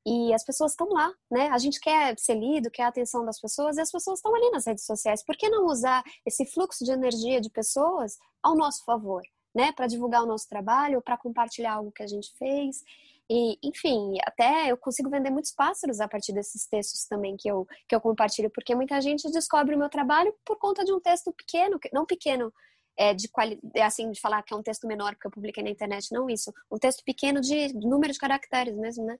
e as pessoas estão lá, né? A gente quer ser lido, quer a atenção das pessoas e as pessoas estão ali nas redes sociais. Por que não usar esse fluxo de energia de pessoas ao nosso favor, né? Para divulgar o nosso trabalho, para compartilhar algo que a gente fez. E, enfim, até eu consigo vender muitos pássaros a partir desses textos também que eu, que eu compartilho, porque muita gente descobre o meu trabalho por conta de um texto pequeno, não pequeno, é, de qualidade, é assim, de falar que é um texto menor porque eu publiquei na internet, não isso. Um texto pequeno de número de caracteres mesmo, né?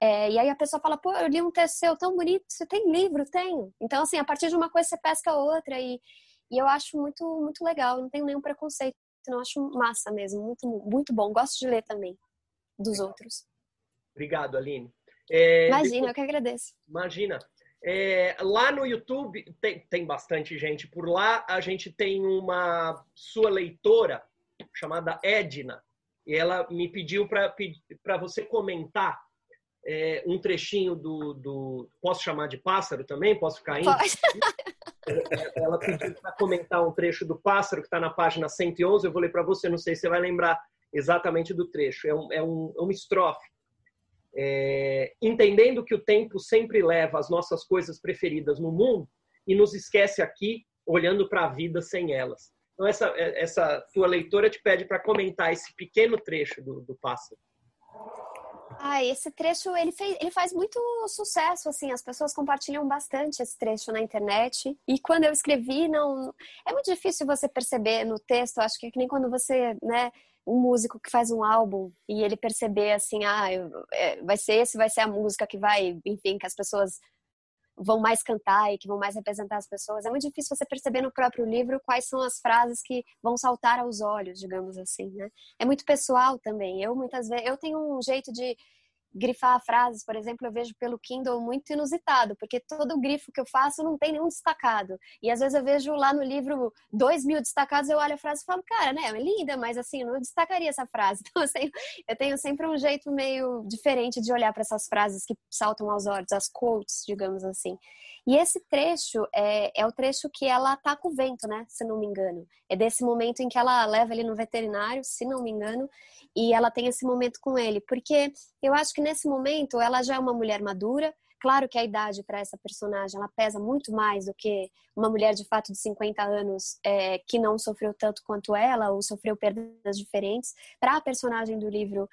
É, e aí a pessoa fala, pô, eu li um texto seu tão bonito, você tem livro? Tenho. Então, assim, a partir de uma coisa você pesca outra e, e eu acho muito, muito legal, não tenho nenhum preconceito, não acho massa mesmo, muito, muito bom. Gosto de ler também dos outros. Obrigado, Aline. É, Imagina, depois... eu que agradeço. Imagina. É, lá no YouTube tem, tem bastante gente por lá. A gente tem uma sua leitora chamada Edna e ela me pediu para você comentar é, um trechinho do, do, Posso chamar de pássaro também? Posso ficar indo? Pode. Ela pediu para comentar um trecho do pássaro que está na página 111. Eu vou ler para você, não sei se você vai lembrar exatamente do trecho. É, um, é, um, é uma estrofe é, entendendo que o tempo sempre leva as nossas coisas preferidas no mundo e nos esquece aqui, olhando para a vida sem elas. Então, essa, essa tua leitora te pede para comentar esse pequeno trecho do, do pássaro. Ah, esse trecho ele, fez, ele faz muito sucesso, assim, as pessoas compartilham bastante esse trecho na internet. E quando eu escrevi, não. É muito difícil você perceber no texto, acho que, é que nem quando você, né, um músico que faz um álbum e ele perceber assim, ah, eu, é, vai ser esse, vai ser a música que vai, enfim, que as pessoas vão mais cantar e que vão mais representar as pessoas. É muito difícil você perceber no próprio livro quais são as frases que vão saltar aos olhos, digamos assim, né? É muito pessoal também. Eu muitas vezes eu tenho um jeito de grifar frases, por exemplo, eu vejo pelo Kindle muito inusitado, porque todo grifo que eu faço não tem nenhum destacado. E às vezes eu vejo lá no livro dois mil destacados, eu olho a frase e falo, cara, né, é linda, mas assim, não destacaria essa frase. Então, assim, eu tenho sempre um jeito meio diferente de olhar para essas frases que saltam aos olhos, as quotes, digamos assim. E esse trecho é, é o trecho que ela ataca o vento, né, se não me engano. É desse momento em que ela leva ele no veterinário, se não me engano, e ela tem esse momento com ele, porque eu acho que nesse momento ela já é uma mulher madura. Claro que a idade para essa personagem ela pesa muito mais do que uma mulher de fato de 50 anos é, que não sofreu tanto quanto ela ou sofreu perdas diferentes. Para a personagem do livro,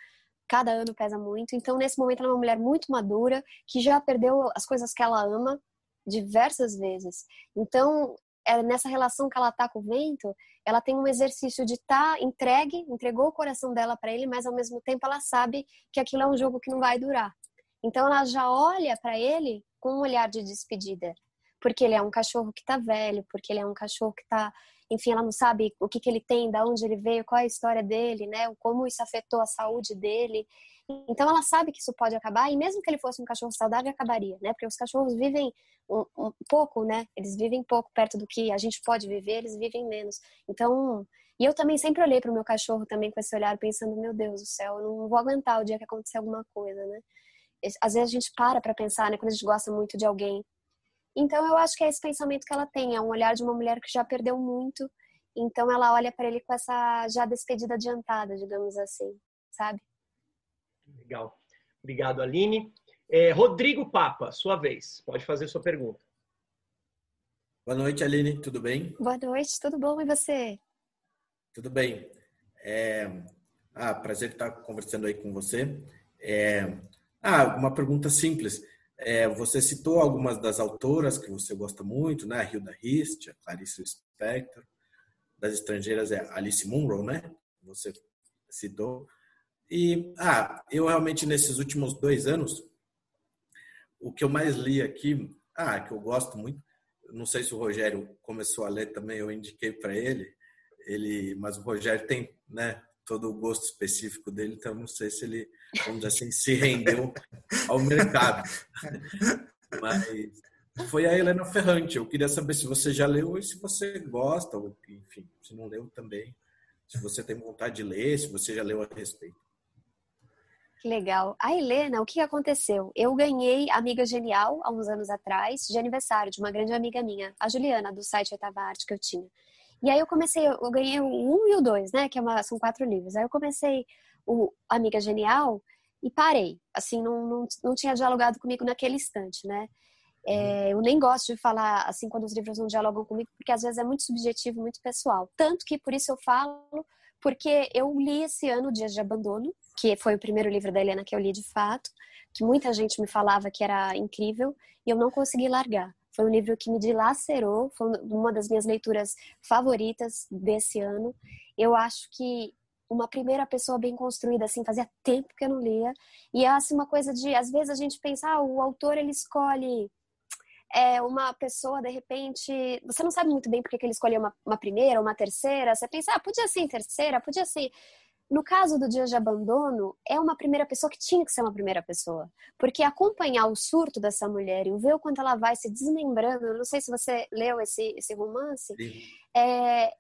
cada ano pesa muito. Então, nesse momento, ela é uma mulher muito madura que já perdeu as coisas que ela ama diversas vezes. Então, é nessa relação que ela tá com o vento, ela tem um exercício de estar tá entregue, entregou o coração dela para ele, mas ao mesmo tempo ela sabe que aquilo é um jogo que não vai durar. Então ela já olha para ele com um olhar de despedida, porque ele é um cachorro que tá velho, porque ele é um cachorro que tá, enfim, ela não sabe o que que ele tem, da onde ele veio, qual é a história dele, né? Como isso afetou a saúde dele. Então ela sabe que isso pode acabar e mesmo que ele fosse um cachorro saudável acabaria, né? Porque os cachorros vivem um, um, pouco, né? Eles vivem pouco perto do que a gente pode viver, eles vivem menos. Então, e eu também sempre olhei para o meu cachorro também com esse olhar pensando, meu Deus do céu, eu não vou aguentar o dia que acontecer alguma coisa, né? Às vezes a gente para para pensar, né? Quando a gente gosta muito de alguém. Então eu acho que é esse pensamento que ela tem, é um olhar de uma mulher que já perdeu muito. Então ela olha para ele com essa já despedida adiantada, digamos assim, sabe? Legal. Obrigado, Aline. É, Rodrigo Papa, sua vez. Pode fazer sua pergunta. Boa noite, Aline, tudo bem? Boa noite, tudo bom e você? Tudo bem. É... Ah, prazer estar conversando aí com você. É... Ah, uma pergunta simples. É, você citou algumas das autoras que você gosta muito, né? A Hilda Hist, a Clarice Spector. Das estrangeiras é Alice Munro, né? Você citou. E, ah, eu realmente nesses últimos dois anos, o que eu mais li aqui, ah, que eu gosto muito, não sei se o Rogério começou a ler também, eu indiquei para ele, ele, mas o Rogério tem, né, todo o gosto específico dele, então não sei se ele, vamos dizer assim, se rendeu ao mercado. Mas foi a Helena Ferrante. Eu queria saber se você já leu e se você gosta, ou enfim, se não leu também, se você tem vontade de ler, se você já leu a respeito. Que legal. A Helena, o que aconteceu? Eu ganhei Amiga Genial há uns anos atrás, de aniversário de uma grande amiga minha, a Juliana, do site Oitava Arte que eu tinha. E aí eu comecei, eu ganhei o um e o dois, né? Que é uma, são quatro livros. Aí eu comecei o Amiga Genial e parei. Assim, não, não, não tinha dialogado comigo naquele instante, né? É, eu nem gosto de falar assim quando os livros não dialogam comigo, porque às vezes é muito subjetivo, muito pessoal. Tanto que por isso eu falo, porque eu li esse ano Dias de Abandono, que foi o primeiro livro da Helena que eu li de fato, que muita gente me falava que era incrível e eu não consegui largar. Foi um livro que me dilacerou, foi uma das minhas leituras favoritas desse ano. Eu acho que uma primeira pessoa bem construída, assim, fazia tempo que eu não lia. E é assim, uma coisa de, às vezes a gente pensa, ah, o autor ele escolhe é, uma pessoa, de repente, você não sabe muito bem porque que ele escolheu uma, uma primeira, uma terceira, você pensa, ah, podia ser em terceira, podia ser. No caso do Dia de Abandono, é uma primeira pessoa que tinha que ser uma primeira pessoa. Porque acompanhar o surto dessa mulher e ver o quanto ela vai se desmembrando, eu não sei se você leu esse, esse romance, é,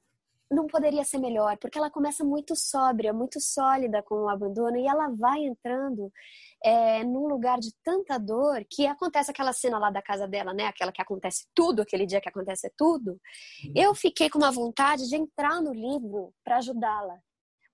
não poderia ser melhor, porque ela começa muito sóbria, muito sólida com o abandono e ela vai entrando é, num lugar de tanta dor que acontece aquela cena lá da casa dela, né? Aquela que acontece tudo, aquele dia que acontece tudo. Uhum. Eu fiquei com uma vontade de entrar no livro para ajudá-la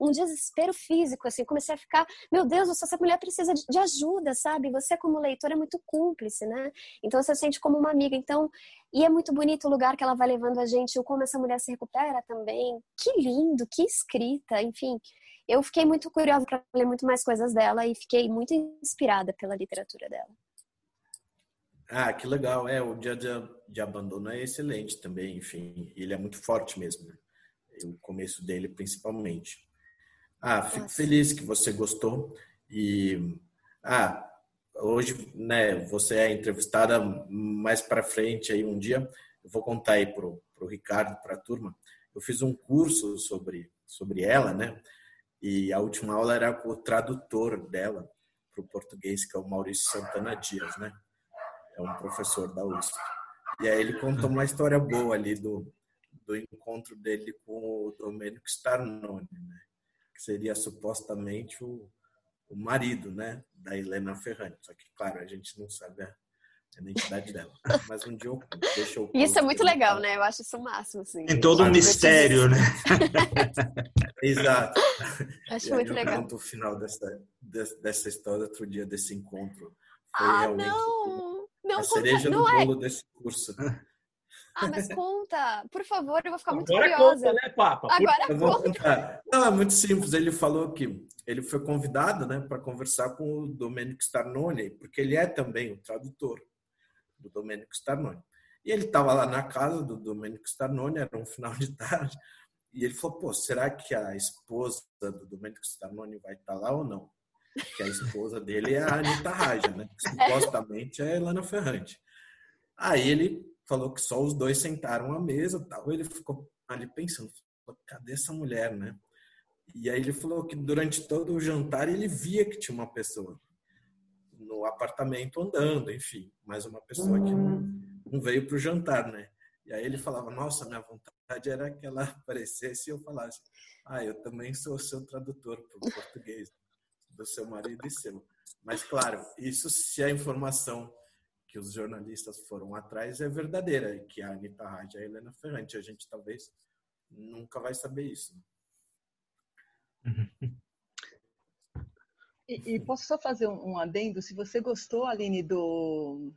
um desespero físico, assim, comecei a ficar, meu Deus, essa mulher precisa de, ajuda, sabe? Você como leitor é muito cúmplice, né? Então você sente como uma amiga. Então, e é muito bonito o lugar que ela vai levando a gente, o como essa mulher se recupera também. Que lindo, que escrita, enfim. Eu fiquei muito curiosa para ler muito mais coisas dela e fiquei muito inspirada pela literatura dela. Ah, que legal. É, o Dia de, de Abandono é excelente também, enfim. Ele é muito forte mesmo, né? O começo dele, principalmente. Ah, fico Nossa. feliz que você gostou. E ah, hoje, né, você é entrevistada mais para frente aí um dia. Eu vou contar aí pro pro Ricardo, para a turma. Eu fiz um curso sobre sobre ela, né? E a última aula era com o tradutor dela para o português, que é o Maurício Santana Dias, né? É um professor da USP. E aí ele contou uma história boa ali do, do encontro dele com o Domênico Starnone, né? que seria supostamente o, o marido né, da Helena Ferrante. Só que, claro, a gente não sabe a identidade dela. Mas um dia eu deixo eu Isso é muito legal, né? Eu acho isso o máximo. Assim. Tem todo um mistério, né? Exato. Acho e muito legal. o final dessa, dessa história, outro dia desse encontro. Foi ah, realmente não! Não, a cereja não do é... bolo desse curso. Ah, mas conta, por favor, eu vou ficar muito Agora curiosa. Conta, né, Papa? Agora eu conta. Contar. Não, é muito simples. Ele falou que ele foi convidado, né, para conversar com o Domenico Starnone, porque ele é também o tradutor do Domenico Starnone. E ele estava lá na casa do Domenico Starnone, era um final de tarde, e ele falou: "Pô, será que a esposa do Domenico Starnone vai estar tá lá ou não?" Que a esposa dele é a Anitta Raja, né? Que supostamente é a Elana Ferrante. Aí ele falou que só os dois sentaram à mesa tal. Ele ficou ali pensando, cadê essa mulher, né? E aí ele falou que durante todo o jantar ele via que tinha uma pessoa no apartamento andando, enfim, mais uma pessoa que não, não veio para o jantar, né? E aí ele falava, nossa, minha vontade era que ela aparecesse e eu falasse, ah, eu também sou seu tradutor para o português do seu marido e seu. Mas claro, isso se a informação que os jornalistas foram atrás é verdadeira, e que a Anitta Rádio e a Helena Ferrante. A gente talvez nunca vai saber isso. E, e, posso só fazer um, um, adendo? Se você gostou, Aline, do,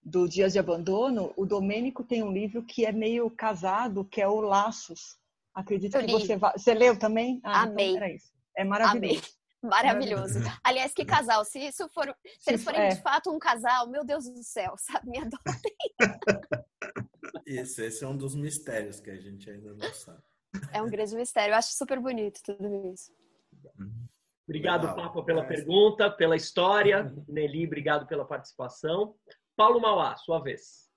do Dias de Abandono, o Domênico tem um livro que é meio casado, que é o Laços. Acredito que você vai... Você leu também? Ah, então Amei. Então é maravilhoso. Amei. Maravilhoso. Aliás, que casal. Se isso for, se eles forem é. de fato um casal, meu Deus do céu, sabe? Me adotem. Isso, esse é um dos mistérios que a gente ainda não sabe. É um grande mistério. Eu acho super bonito tudo isso. Obrigado, Legal. Papa, pela pergunta, pela história. Nelly, obrigado pela participação. Paulo Mauá, sua vez.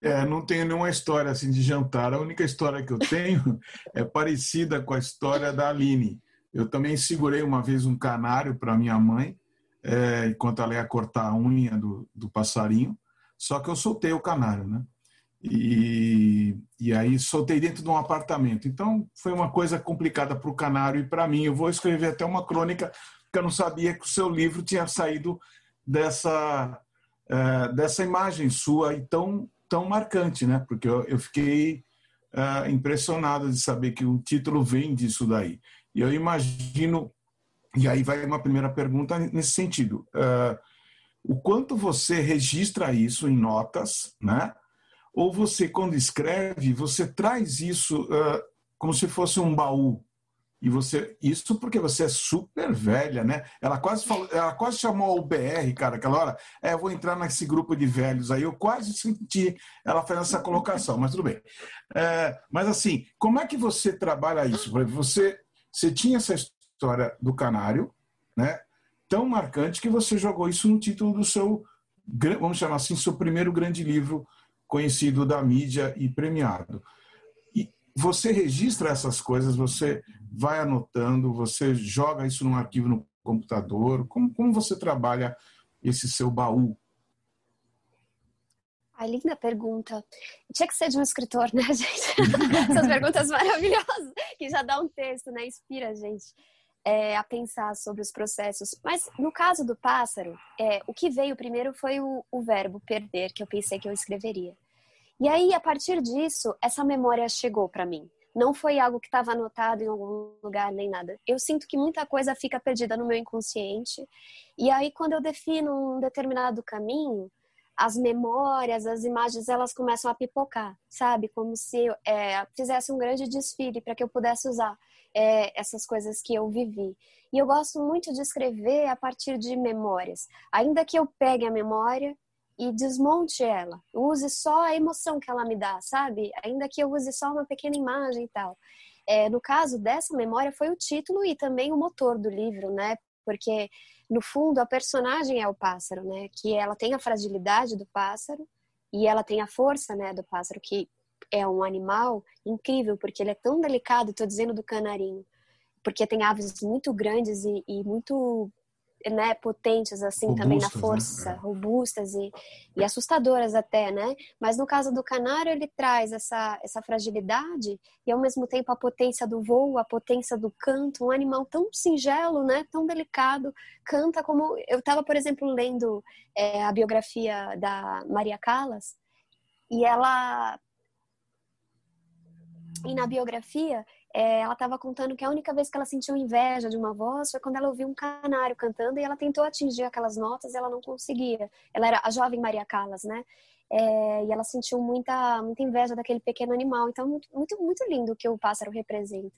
É, não tenho nenhuma história assim de jantar. A única história que eu tenho é parecida com a história da Aline. Eu também segurei uma vez um canário para minha mãe, é, enquanto ela ia cortar a unha do, do passarinho. Só que eu soltei o canário, né? E, e aí soltei dentro de um apartamento. Então foi uma coisa complicada para o canário e para mim. Eu vou escrever até uma crônica, porque eu não sabia que o seu livro tinha saído dessa, é, dessa imagem sua e tão, tão marcante, né? Porque eu, eu fiquei é, impressionado de saber que o título vem disso daí. E eu imagino, e aí vai uma primeira pergunta nesse sentido. Uh, o quanto você registra isso em notas, né? Ou você, quando escreve, você traz isso uh, como se fosse um baú. E você, isso porque você é super velha, né? Ela quase falou, ela quase chamou o BR, cara, aquela hora. É, eu vou entrar nesse grupo de velhos aí. Eu quase senti ela fazendo essa colocação, mas tudo bem. É, mas assim, como é que você trabalha isso? Você você tinha essa história do canário, né? Tão marcante que você jogou isso no título do seu, vamos chamar assim, seu primeiro grande livro conhecido da mídia e premiado. E você registra essas coisas, você vai anotando, você joga isso num arquivo no computador. Como, como você trabalha esse seu baú Ai, linda pergunta. Tinha que ser de um escritor, né, gente? Essas perguntas maravilhosas, que já dá um texto, né? Inspira a gente é, a pensar sobre os processos. Mas no caso do pássaro, é, o que veio primeiro foi o, o verbo perder, que eu pensei que eu escreveria. E aí, a partir disso, essa memória chegou para mim. Não foi algo que estava anotado em algum lugar nem nada. Eu sinto que muita coisa fica perdida no meu inconsciente. E aí, quando eu defino um determinado caminho, as memórias, as imagens, elas começam a pipocar, sabe? Como se é, fizesse um grande desfile para que eu pudesse usar é, essas coisas que eu vivi. E eu gosto muito de escrever a partir de memórias. Ainda que eu pegue a memória e desmonte ela, use só a emoção que ela me dá, sabe? Ainda que eu use só uma pequena imagem e tal. É, no caso dessa memória foi o título e também o motor do livro, né? Porque no fundo, a personagem é o pássaro, né? Que ela tem a fragilidade do pássaro e ela tem a força, né, do pássaro, que é um animal incrível, porque ele é tão delicado, estou dizendo do canarinho, porque tem aves muito grandes e, e muito né, potentes assim robustas, também na né? força, né? robustas e, e assustadoras até, né? Mas no caso do canário ele traz essa essa fragilidade e ao mesmo tempo a potência do voo, a potência do canto, um animal tão singelo, né, tão delicado, canta como eu estava por exemplo lendo é, a biografia da Maria Callas e ela e na biografia é, ela estava contando que a única vez que ela sentiu inveja de uma voz foi quando ela ouviu um canário cantando e ela tentou atingir aquelas notas e ela não conseguia. Ela era a jovem Maria Callas, né? É, e ela sentiu muita, muita inveja daquele pequeno animal. Então, muito, muito, lindo o que o pássaro representa.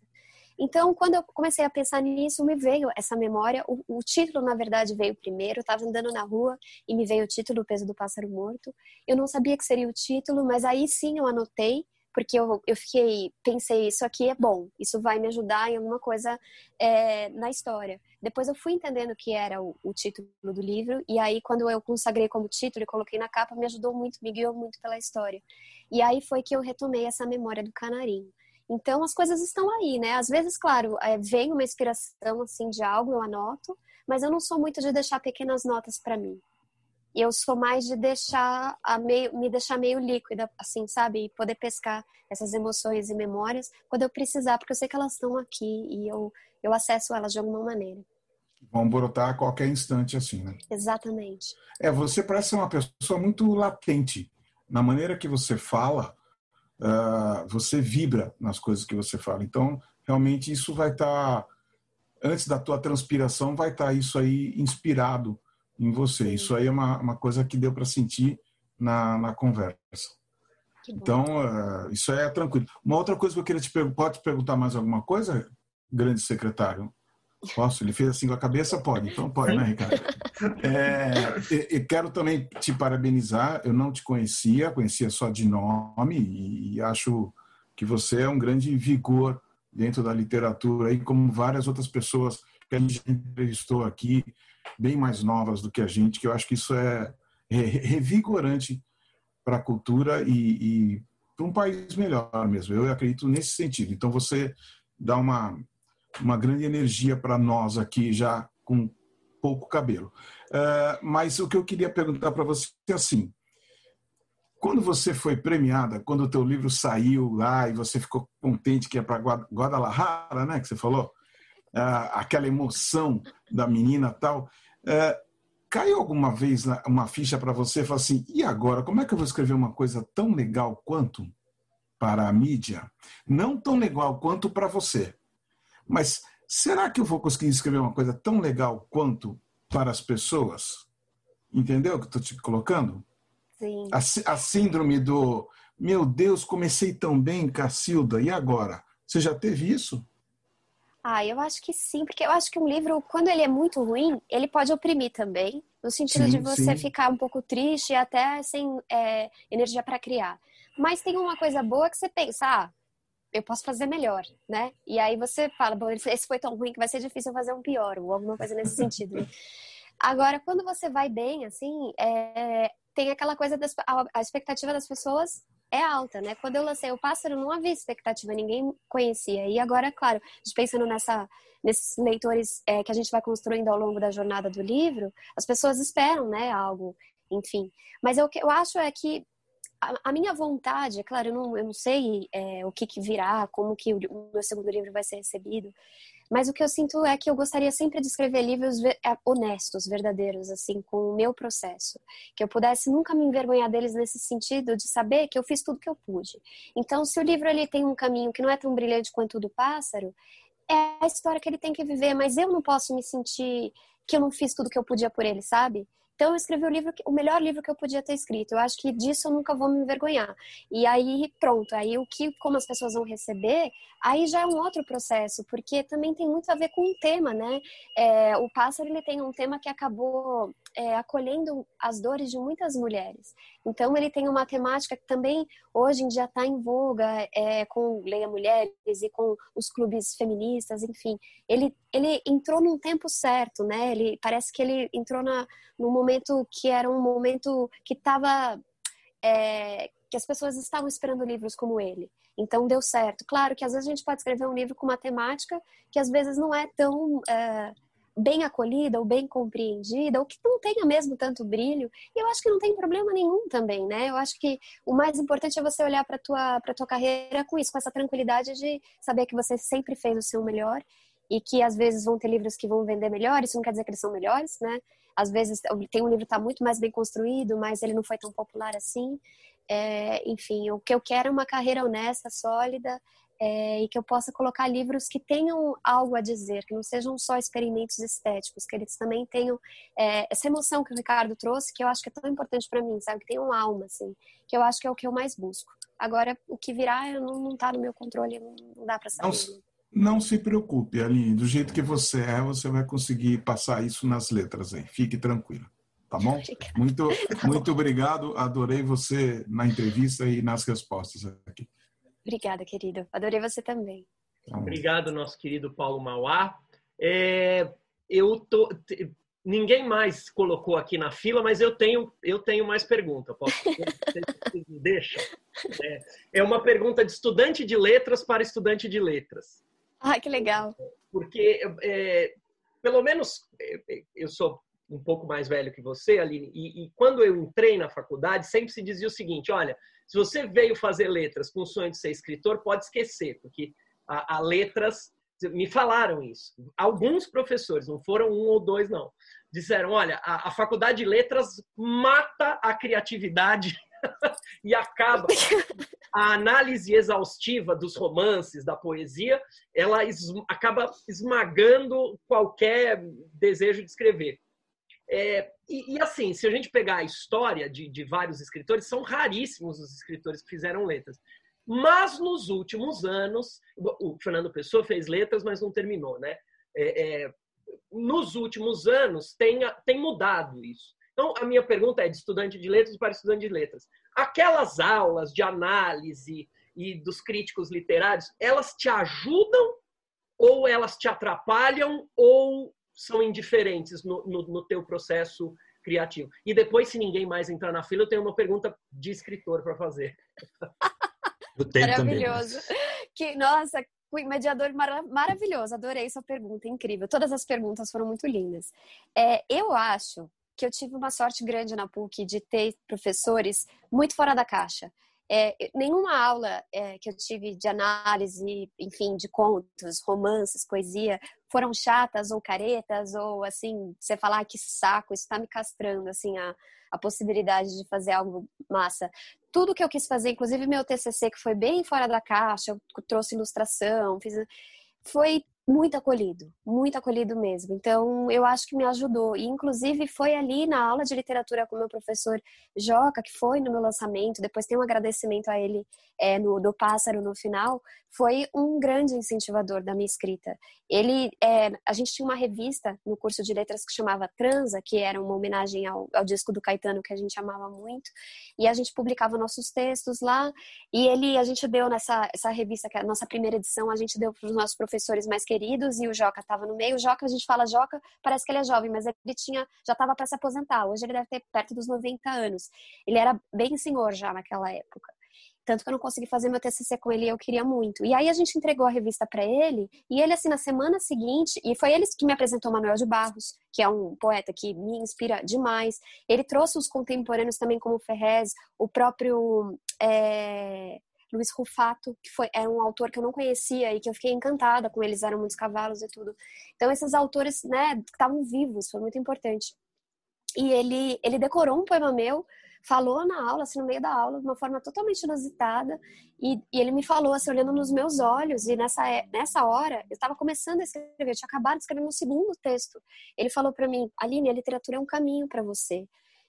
Então, quando eu comecei a pensar nisso, me veio essa memória. O, o título, na verdade, veio primeiro. Eu estava andando na rua e me veio o título, O Peso do Pássaro Morto. Eu não sabia que seria o título, mas aí sim eu anotei porque eu, eu fiquei, pensei, isso aqui é bom, isso vai me ajudar em alguma coisa é, na história. Depois eu fui entendendo que era o, o, título do livro, e aí quando eu consagrei como título e coloquei na capa, me ajudou muito, me guiou muito pela história. E aí foi que eu retomei essa memória do canarinho. Então as coisas estão aí, né? Às vezes, claro, é, vem uma inspiração assim de algo, eu anoto, mas eu não sou muito de deixar pequenas notas para mim eu sou mais de deixar a meio, me deixar meio líquida, assim, sabe? E poder pescar essas emoções e memórias quando eu precisar, porque eu sei que elas estão aqui e eu, eu acesso elas de alguma maneira. Vão brotar a qualquer instante, assim, né? Exatamente. É, você parece ser uma pessoa muito latente. Na maneira que você fala, uh, você vibra nas coisas que você fala. Então, realmente, isso vai estar, tá, antes da tua transpiração, vai estar tá isso aí inspirado em você. Isso aí é uma, uma coisa que deu para sentir na, na conversa. Então, uh, isso é tranquilo. Uma outra coisa que eu queria te perguntar, pode perguntar mais alguma coisa, grande secretário? Posso? Ele fez assim com a cabeça? Pode. Então pode, né, Ricardo? É, e, quero também te parabenizar. Eu não te conhecia, conhecia só de nome e, e acho que você é um grande vigor dentro da literatura, aí como várias outras pessoas que a gente entrevistou aqui, bem mais novas do que a gente, que eu acho que isso é revigorante para a cultura e, e para um país melhor mesmo. Eu acredito nesse sentido. Então você dá uma uma grande energia para nós aqui já com pouco cabelo. Uh, mas o que eu queria perguntar para você é assim: quando você foi premiada, quando o teu livro saiu lá e você ficou contente que é para Guadalajara, né, que você falou, uh, aquela emoção da menina tal, caiu alguma vez uma ficha para você e falou assim: e agora? Como é que eu vou escrever uma coisa tão legal quanto para a mídia? Não tão legal quanto para você, mas será que eu vou conseguir escrever uma coisa tão legal quanto para as pessoas? Entendeu o que estou te colocando? Sim. A, a síndrome do meu Deus, comecei tão bem, Cacilda, e agora? Você já teve isso? Ah, eu acho que sim, porque eu acho que um livro, quando ele é muito ruim, ele pode oprimir também, no sentido sim, de você sim. ficar um pouco triste e até sem é, energia para criar. Mas tem uma coisa boa que você pensa, ah, eu posso fazer melhor, né? E aí você fala, bom, esse foi tão ruim que vai ser difícil fazer um pior, ou alguma coisa nesse sentido. Agora, quando você vai bem, assim, é, tem aquela coisa das a expectativa das pessoas é alta, né? Quando eu lancei o pássaro, não havia expectativa, ninguém conhecia. E agora, claro, pensando nessa nesses leitores é, que a gente vai construindo ao longo da jornada do livro, as pessoas esperam, né, algo, enfim. Mas eu, eu acho é que a, minha vontade, é claro, eu não, eu não sei é, o que, que virá, como que o, o meu segundo livro vai ser recebido, mas o que eu sinto é que eu gostaria sempre de escrever livros é, honestos, verdadeiros, assim, com o meu processo. Que eu pudesse nunca me envergonhar deles nesse sentido de saber que eu fiz tudo que eu pude. Então, se o livro ele tem um caminho que não é tão brilhante quanto o do pássaro, é a história que ele tem que viver, mas eu não posso me sentir que eu não fiz tudo que eu podia por ele, sabe? Então eu escrevi o livro, o melhor livro que eu podia ter escrito. Eu acho que disso eu nunca vou me envergonhar. E aí pronto, aí o que, como as pessoas vão receber, aí já é um outro processo, porque também tem muito a ver com o tema, né? É, o pássaro ele tem um tema que acabou é, acolhendo as dores de muitas mulheres. Então ele tem uma temática que também hoje em dia está em voga é, com Leia Mulheres e com os clubes feministas, enfim. Ele ele entrou num tempo certo, né? Ele parece que ele entrou na, num momento que era um momento que estava é, que as pessoas estavam esperando livros como ele. Então deu certo. Claro que às vezes a gente pode escrever um livro com uma temática que às vezes não é tão é, bem acolhida ou bem compreendida, ou que não tenha mesmo tanto brilho. E eu acho que não tem problema nenhum também, né? Eu acho que o mais importante é você olhar para tua para tua carreira com isso, com essa tranquilidade de saber que você sempre fez o seu melhor e que às vezes vão ter livros que vão vender melhor, isso não quer dizer que eles são melhores, né? Às vezes tem um livro que está muito mais bem construído, mas ele não foi tão popular assim. É, enfim, o que eu quero é uma carreira honesta, sólida, é, e que eu possa colocar livros que tenham algo a dizer, que não sejam só experimentos estéticos, que eles também tenham é, essa emoção que o Ricardo trouxe, que eu acho que é tão importante para mim, sabe? Que tenham alma, assim, que eu acho que é o que eu mais busco. Agora, o que virá não, está no meu controle, não, não dá para saber. Não, não se preocupe, Aline. Do jeito que você é, você vai conseguir passar isso nas letras aí. Fique tranquila. Tá bom? Muito, muito obrigado. Adorei você na entrevista e nas respostas aqui. Obrigada, querido. Adorei você também. Tá obrigado, nosso querido Paulo Mauá. É, eu tô, ninguém mais colocou aqui na fila, mas eu tenho, eu tenho mais pergunta. Posso? Deixa. É, é uma pergunta de estudante de letras para estudante de letras. Ah, que legal. Porque, é, pelo menos, é, eu sou um pouco mais velho que você, Aline, e, e, quando eu entrei na faculdade, sempre se dizia o seguinte: olha, se você veio fazer letras com o sonho de ser escritor, pode esquecer, porque a, a letras. Me falaram isso. Alguns professores, não foram um ou dois, não. Disseram: olha, a, a faculdade de letras mata a criatividade e acaba a análise exaustiva dos romances, da poesia, ela es, acaba esmagando qualquer desejo de escrever. É, e, e, assim, se a gente pegar a história de, de vários escritores, são raríssimos os escritores que fizeram letras. Mas nos últimos anos, o Fernando Pessoa fez letras, mas não terminou, né? É, é, nos últimos anos tem, tem mudado isso. Então, a minha pergunta é de estudante de letras para estudante de letras. Aquelas aulas de análise e dos críticos literários, elas te ajudam ou elas te atrapalham ou são indiferentes no, no, no teu processo criativo? E depois, se ninguém mais entrar na fila, eu tenho uma pergunta de escritor para fazer. Maravilhoso. Também. Que, nossa, mediador mar maravilhoso. Adorei sua pergunta, incrível. Todas as perguntas foram muito lindas. É, eu acho que eu tive uma sorte grande na PUC de ter professores muito fora da caixa. É, nenhuma aula é, que eu tive de análise, enfim, de contos, romances, poesia, foram chatas ou caretas, ou assim, você falar ah, que saco, isso está me castrando, assim, a, a possibilidade de fazer algo massa. Tudo que eu quis fazer, inclusive meu TCC, que foi bem fora da caixa, eu trouxe ilustração, fiz, foi muito acolhido, muito acolhido mesmo. Então, eu acho que me ajudou. E, inclusive, foi ali na aula de literatura com o meu professor Joca, que foi no meu lançamento, depois tem um agradecimento a ele é, no, do Pássaro no final, foi um grande incentivador da minha escrita. Ele, é, a gente tinha uma revista no curso de letras que chamava Transa, que era uma homenagem ao, ao disco do Caetano que a gente amava muito, e a gente publicava nossos textos lá, e ele, a gente deu nessa essa revista, que é a nossa primeira edição, a gente deu para os nossos professores mais queridos, e o Joca estava no meio. O Joca, a gente fala Joca, parece que ele é jovem, mas ele tinha, já estava para se aposentar, hoje ele deve ter perto dos 90 anos. Ele era bem senhor já naquela época. Tanto que eu não consegui fazer meu TCC com ele eu queria muito. E aí a gente entregou a revista para ele, e ele, assim, na semana seguinte, e foi ele que me apresentou Manuel de Barros, que é um poeta que me inspira demais. Ele trouxe os contemporâneos também, como Ferrez, o próprio. É... Luiz Rufato, que foi, é um autor que eu não conhecia e que eu fiquei encantada com eles, eram muitos cavalos e tudo. Então, esses autores, né, estavam vivos, foi muito importante. E ele, ele decorou um poema meu, falou na aula, assim, no meio da aula, de uma forma totalmente inusitada, e, e ele me falou, assim, olhando nos meus olhos, e nessa, nessa hora, eu estava começando a escrever, eu tinha acabado de escrever meu segundo texto. Ele falou para mim, Aline, a literatura é um caminho para você.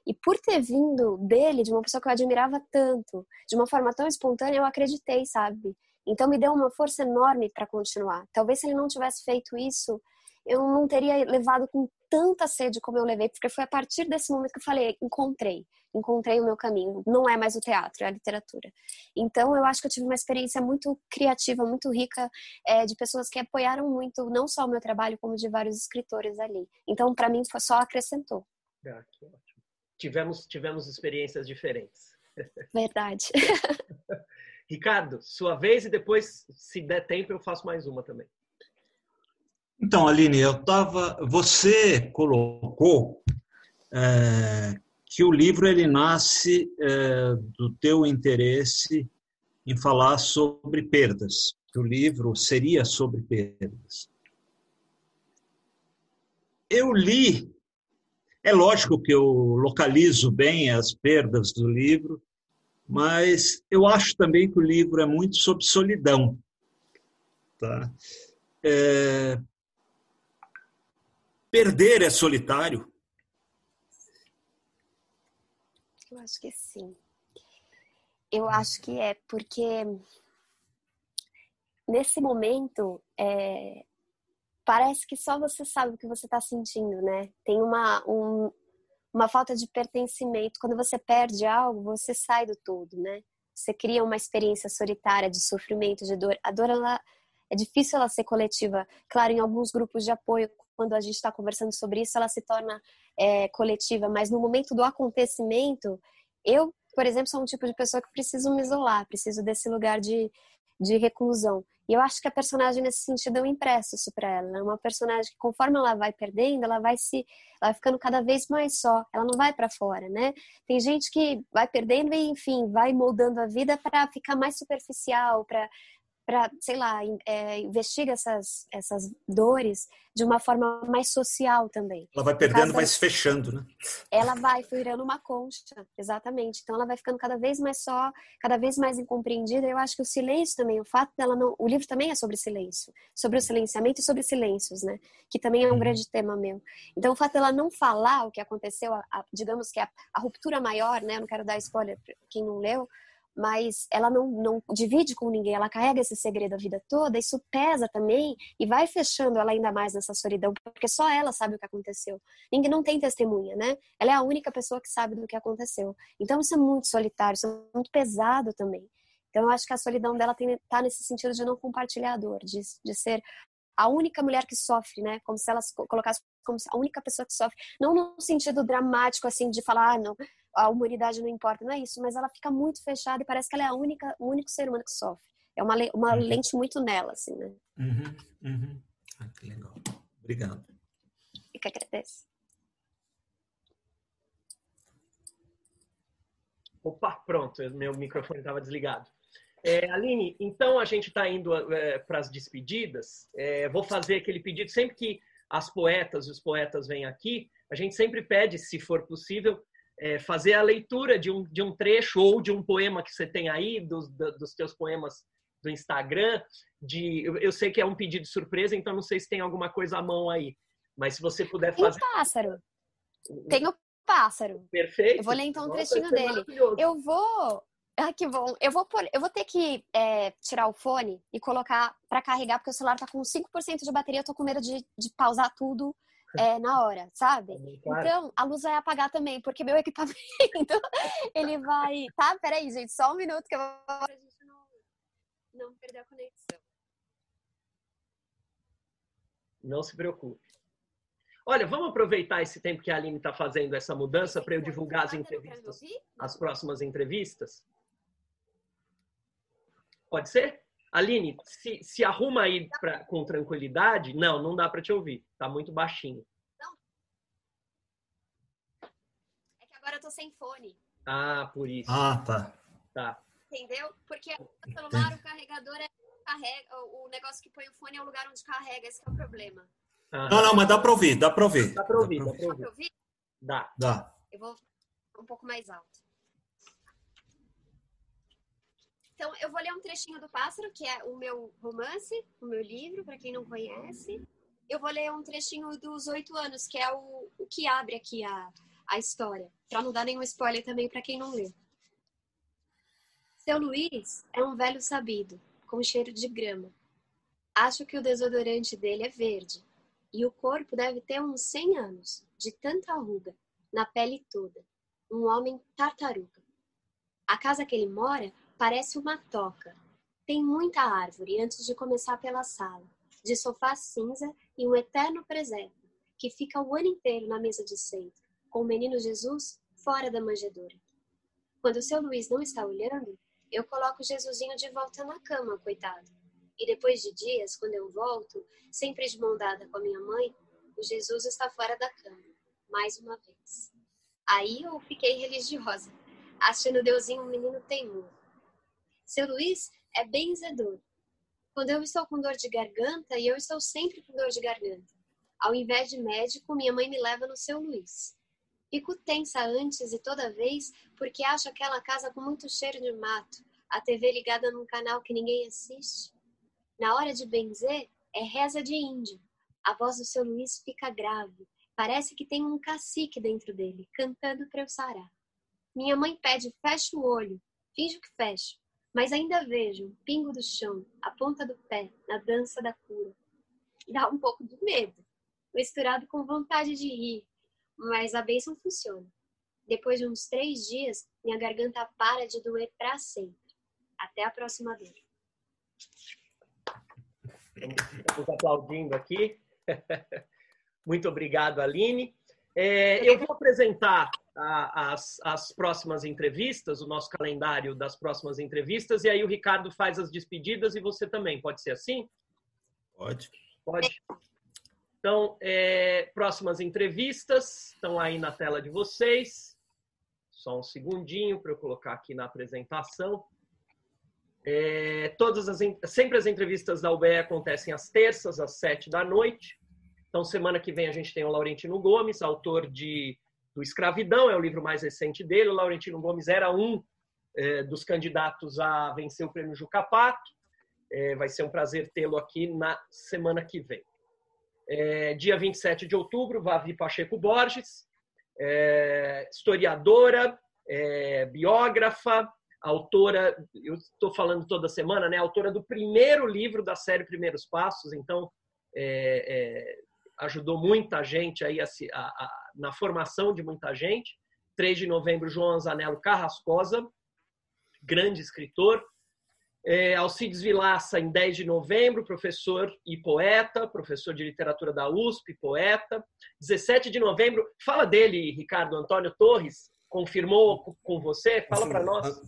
E por ter vindo dele, de uma pessoa que eu admirava tanto, de uma forma tão espontânea, eu acreditei, sabe? Então me deu uma força enorme para continuar. Talvez se ele não tivesse feito isso, eu não teria levado com tanta sede como eu levei, porque foi a partir desse momento que eu falei, encontrei, encontrei o meu caminho. Não é mais o teatro, é a literatura. Então, eu acho que eu tive uma experiência muito criativa, muito rica, é, de pessoas que apoiaram muito, não só o meu trabalho, como de vários escritores ali. Então, para mim, só acrescentou. Ah, que ótimo. Tivemos, tivemos experiências diferentes. Verdade. Ricardo, sua vez e depois, se der tempo, eu faço mais uma também. Então, Aline, eu tava. Você colocou é, que o livro ele nasce é, do teu interesse em falar sobre perdas. Que o livro seria sobre perdas. Eu li. É lógico que eu localizo bem as perdas do livro, mas eu acho também que o livro é muito sobre solidão. Tá? É, Perder é solitário? Eu acho que sim. Eu acho que é, porque nesse momento é, parece que só você sabe o que você está sentindo, né? Tem uma, um, uma falta de pertencimento. Quando você perde algo, você sai do todo, né? Você cria uma experiência solitária de sofrimento, de dor. A dor, ela, é difícil ela ser coletiva. Claro, em alguns grupos de apoio, quando a gente está conversando sobre isso, ela se torna é, coletiva, mas no momento do acontecimento, eu, por exemplo, sou um tipo de pessoa que preciso me isolar, preciso desse lugar de, de reclusão. E eu acho que a personagem, nesse sentido, eu impresso isso para ela. É uma personagem que, conforme ela vai perdendo, ela vai se. Ela vai ficando cada vez mais só. Ela não vai para fora, né? Tem gente que vai perdendo e, enfim, vai moldando a vida para ficar mais superficial, para para sei lá, é, investiga essas, essas dores de uma forma mais social também. Ela vai perdendo, vai se fechando, né? Ela vai virando uma concha, exatamente. Então ela vai ficando cada vez mais só, cada vez mais incompreendida. Eu acho que o silêncio também, o fato dela não, o livro também é sobre silêncio, sobre o silenciamento e sobre silêncios, né? Que também é um uhum. grande tema meu. Então o fato dela não falar o que aconteceu, a, a, digamos que a, a ruptura maior, né? Eu não quero dar spoiler para quem não leu, mas ela não, não divide com ninguém, ela carrega esse segredo a vida toda, isso pesa também e vai fechando ela ainda mais nessa solidão, porque só ela sabe o que aconteceu. Ninguém não tem testemunha, né? Ela é a única pessoa que sabe do que aconteceu. Então isso é muito solitário, isso é muito pesado também. Então eu acho que a solidão dela está nesse sentido de não compartilhar a dor, de, de ser a única mulher que sofre, né? Como se ela colocasse como a única pessoa que sofre. Não no sentido dramático, assim, de falar, ah, não, a humanidade não importa, não é isso, mas ela fica muito fechada e parece que ela é a única, o único ser humano que sofre. É uma, uma uhum. lente muito nela, assim, né? Uhum, uhum. Ah, que legal. Obrigado. E que agradeço. Opa, pronto, meu microfone estava desligado. É, Aline, então a gente está indo é, para as despedidas. É, vou fazer aquele pedido sempre que as poetas e os poetas vêm aqui, a gente sempre pede, se for possível, é, fazer a leitura de um, de um trecho ou de um poema que você tem aí, dos, dos teus poemas do Instagram. De, eu, eu sei que é um pedido de surpresa, então não sei se tem alguma coisa à mão aí. Mas se você puder fazer. Tem o pássaro. Tem o pássaro. Perfeito. Eu vou ler então um trechinho dele. Eu vou. Ah, que bom. Eu vou, por... eu vou ter que é, tirar o fone e colocar para carregar, porque o celular tá com 5% de bateria. Eu tô com medo de, de pausar tudo é, na hora, sabe? Claro. Então, a luz vai apagar também, porque meu equipamento, ele vai... Tá? Peraí, gente, só um minuto que eu vou... Pra gente não, não perder a conexão. Não se preocupe. Olha, vamos aproveitar esse tempo que a Aline está fazendo essa mudança para eu divulgar as entrevistas, as próximas entrevistas. Pode ser? Aline, se, se arruma aí pra, com tranquilidade. Não, não dá para te ouvir. Tá muito baixinho. Não. É que agora eu tô sem fone. Ah, por isso. Ah, tá. Tá. Entendeu? Porque o celular, o carregador é carrega, o negócio que põe o fone é o lugar onde carrega, esse é o problema. Ah. Não, não, mas dá para ouvir, dá para ouvir. Dá para ouvir, dá para ouvir. ouvir. Dá. Dá. Eu vou um pouco mais alto. Então, eu vou ler um trechinho do Pássaro, que é o meu romance, o meu livro, para quem não conhece. Eu vou ler um trechinho dos oito anos, que é o, o que abre aqui a, a história, para não dar nenhum spoiler também para quem não leu. Seu Luiz é um velho sabido, com cheiro de grama. Acho que o desodorante dele é verde, e o corpo deve ter uns 100 anos, de tanta ruga, na pele toda. Um homem tartaruga. A casa que ele mora Parece uma toca. Tem muita árvore antes de começar pela sala, de sofá cinza e um eterno presépio, que fica o ano inteiro na mesa de centro, com o menino Jesus fora da manjedoura. Quando o seu Luiz não está olhando, eu coloco Jesusinho de volta na cama, coitado. E depois de dias, quando eu volto, sempre de mão dada com a minha mãe, o Jesus está fora da cama, mais uma vez. Aí eu fiquei religiosa, achando Deusinho um menino teimoso. Seu Luiz é benzedor. Quando eu estou com dor de garganta, e eu estou sempre com dor de garganta, ao invés de médico, minha mãe me leva no seu Luiz. Fico tensa antes e toda vez porque acho aquela casa com muito cheiro de mato, a TV ligada num canal que ninguém assiste. Na hora de benzer, é reza de índio. A voz do seu Luiz fica grave. Parece que tem um cacique dentro dele, cantando para eu sarar. Minha mãe pede, fecha o olho. Finjo que fecho mas ainda vejo o pingo do chão, a ponta do pé, na dança da cura. Dá um pouco de medo, misturado com vontade de rir, mas a bênção funciona. Depois de uns três dias, minha garganta para de doer para sempre. Até a próxima dor. Estamos aplaudindo aqui. Muito obrigado, Aline. É, eu vou apresentar a, as, as próximas entrevistas, o nosso calendário das próximas entrevistas, e aí o Ricardo faz as despedidas e você também. Pode ser assim? Pode. Pode. Então, é, próximas entrevistas estão aí na tela de vocês. Só um segundinho para eu colocar aqui na apresentação. É, todas as, sempre as entrevistas da UBE acontecem às terças, às sete da noite. Então, semana que vem a gente tem o Laurentino Gomes, autor de do Escravidão, é o livro mais recente dele. O Laurentino Gomes era um é, dos candidatos a vencer o prêmio Jucapato. É, vai ser um prazer tê-lo aqui na semana que vem. É, dia 27 de outubro, Vavi Pacheco Borges, é, historiadora, é, biógrafa, autora, eu estou falando toda semana, né? Autora do primeiro livro da série Primeiros Passos, então é, é, ajudou muita gente aí a, a, a, na formação de muita gente. 3 de novembro, João Anzanello Carrascosa, grande escritor. É, Alcides Vilaça, em 10 de novembro, professor e poeta, professor de literatura da USP, poeta. 17 de novembro, fala dele, Ricardo Antônio Torres, confirmou com você? Fala para nós.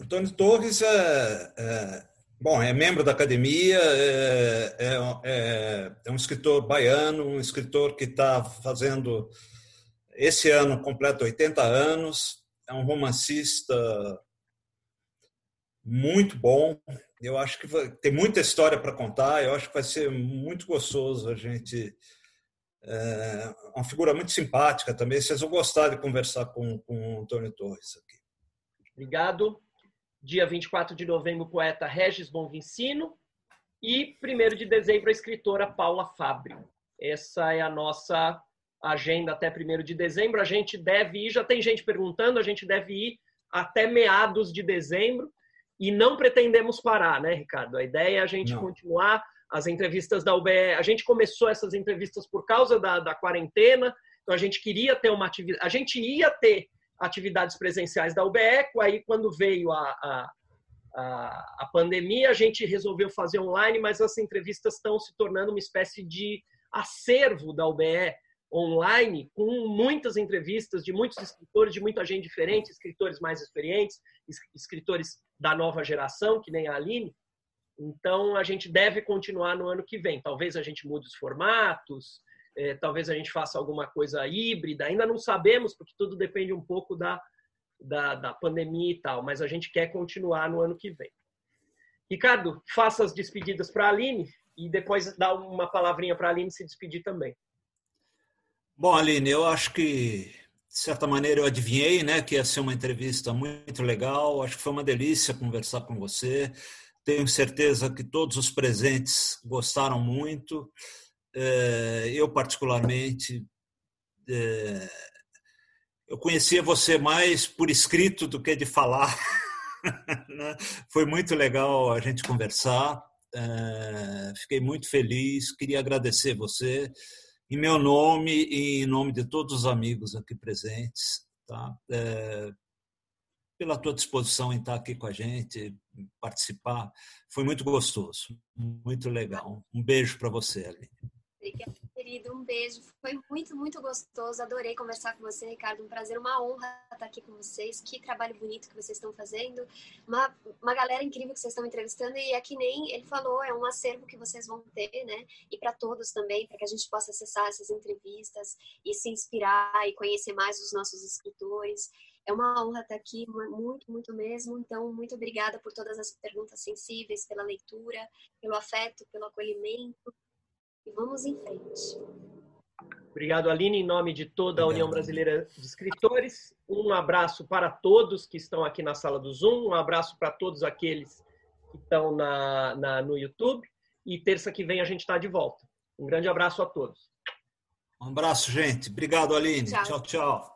Antônio Torres é, é, bom, é membro da academia, é, é, é, é um escritor baiano, um escritor que está fazendo esse ano completo 80 anos, é um romancista muito bom. Eu acho que vai, tem muita história para contar. Eu acho que vai ser muito gostoso a gente. É uma figura muito simpática também. Vocês vão gostar de conversar com, com o Antônio Torres aqui. Obrigado. Dia 24 de novembro, poeta Regis Bonvincino. E 1 de dezembro, a escritora Paula Fábio. Essa é a nossa agenda até 1 de dezembro. A gente deve ir, já tem gente perguntando, a gente deve ir até meados de dezembro e não pretendemos parar, né, Ricardo? A ideia é a gente não. continuar as entrevistas da UBE. A gente começou essas entrevistas por causa da, da quarentena, então a gente queria ter uma atividade, a gente ia ter atividades presenciais da UBECO, aí quando veio a, a, a, a pandemia, a gente resolveu fazer online, mas as entrevistas estão se tornando uma espécie de acervo da UBE online, com muitas entrevistas de muitos escritores, de muita gente diferente, escritores mais experientes, escritores da nova geração, que nem a Aline. Então, a gente deve continuar no ano que vem. Talvez a gente mude os formatos, é, talvez a gente faça alguma coisa híbrida, ainda não sabemos, porque tudo depende um pouco da, da, da pandemia e tal, mas a gente quer continuar no ano que vem. Ricardo, faça as despedidas para a Aline e depois dá uma palavrinha para a Aline se despedir também. Bom, Aline, eu acho que, de certa maneira, eu adivinhei né, que ia ser uma entrevista muito legal. Acho que foi uma delícia conversar com você. Tenho certeza que todos os presentes gostaram muito. É, eu, particularmente, é, eu conhecia você mais por escrito do que de falar. Né? Foi muito legal a gente conversar. É, fiquei muito feliz. Queria agradecer você em meu nome e em nome de todos os amigos aqui presentes, tá? Pela tua disposição em estar aqui com a gente, participar. Foi muito gostoso, muito legal. Um beijo para você, Aline. Obrigada querido. Um beijo. Foi muito, muito gostoso. Adorei conversar com você, Ricardo. Um prazer, uma honra estar aqui com vocês. Que trabalho bonito que vocês estão fazendo. Uma, uma galera incrível que vocês estão entrevistando. E é que nem ele falou, é um acervo que vocês vão ter, né? E para todos também, para que a gente possa acessar essas entrevistas e se inspirar e conhecer mais os nossos escritores. É uma honra estar aqui, muito, muito mesmo. Então, muito obrigada por todas as perguntas sensíveis, pela leitura, pelo afeto, pelo acolhimento e vamos em frente. Obrigado, Aline, em nome de toda a União Brasileira de Escritores. Um abraço para todos que estão aqui na sala do Zoom, um abraço para todos aqueles que estão na, na, no YouTube. E terça que vem a gente está de volta. Um grande abraço a todos. Um abraço, gente. Obrigado, Aline. tchau. tchau. tchau.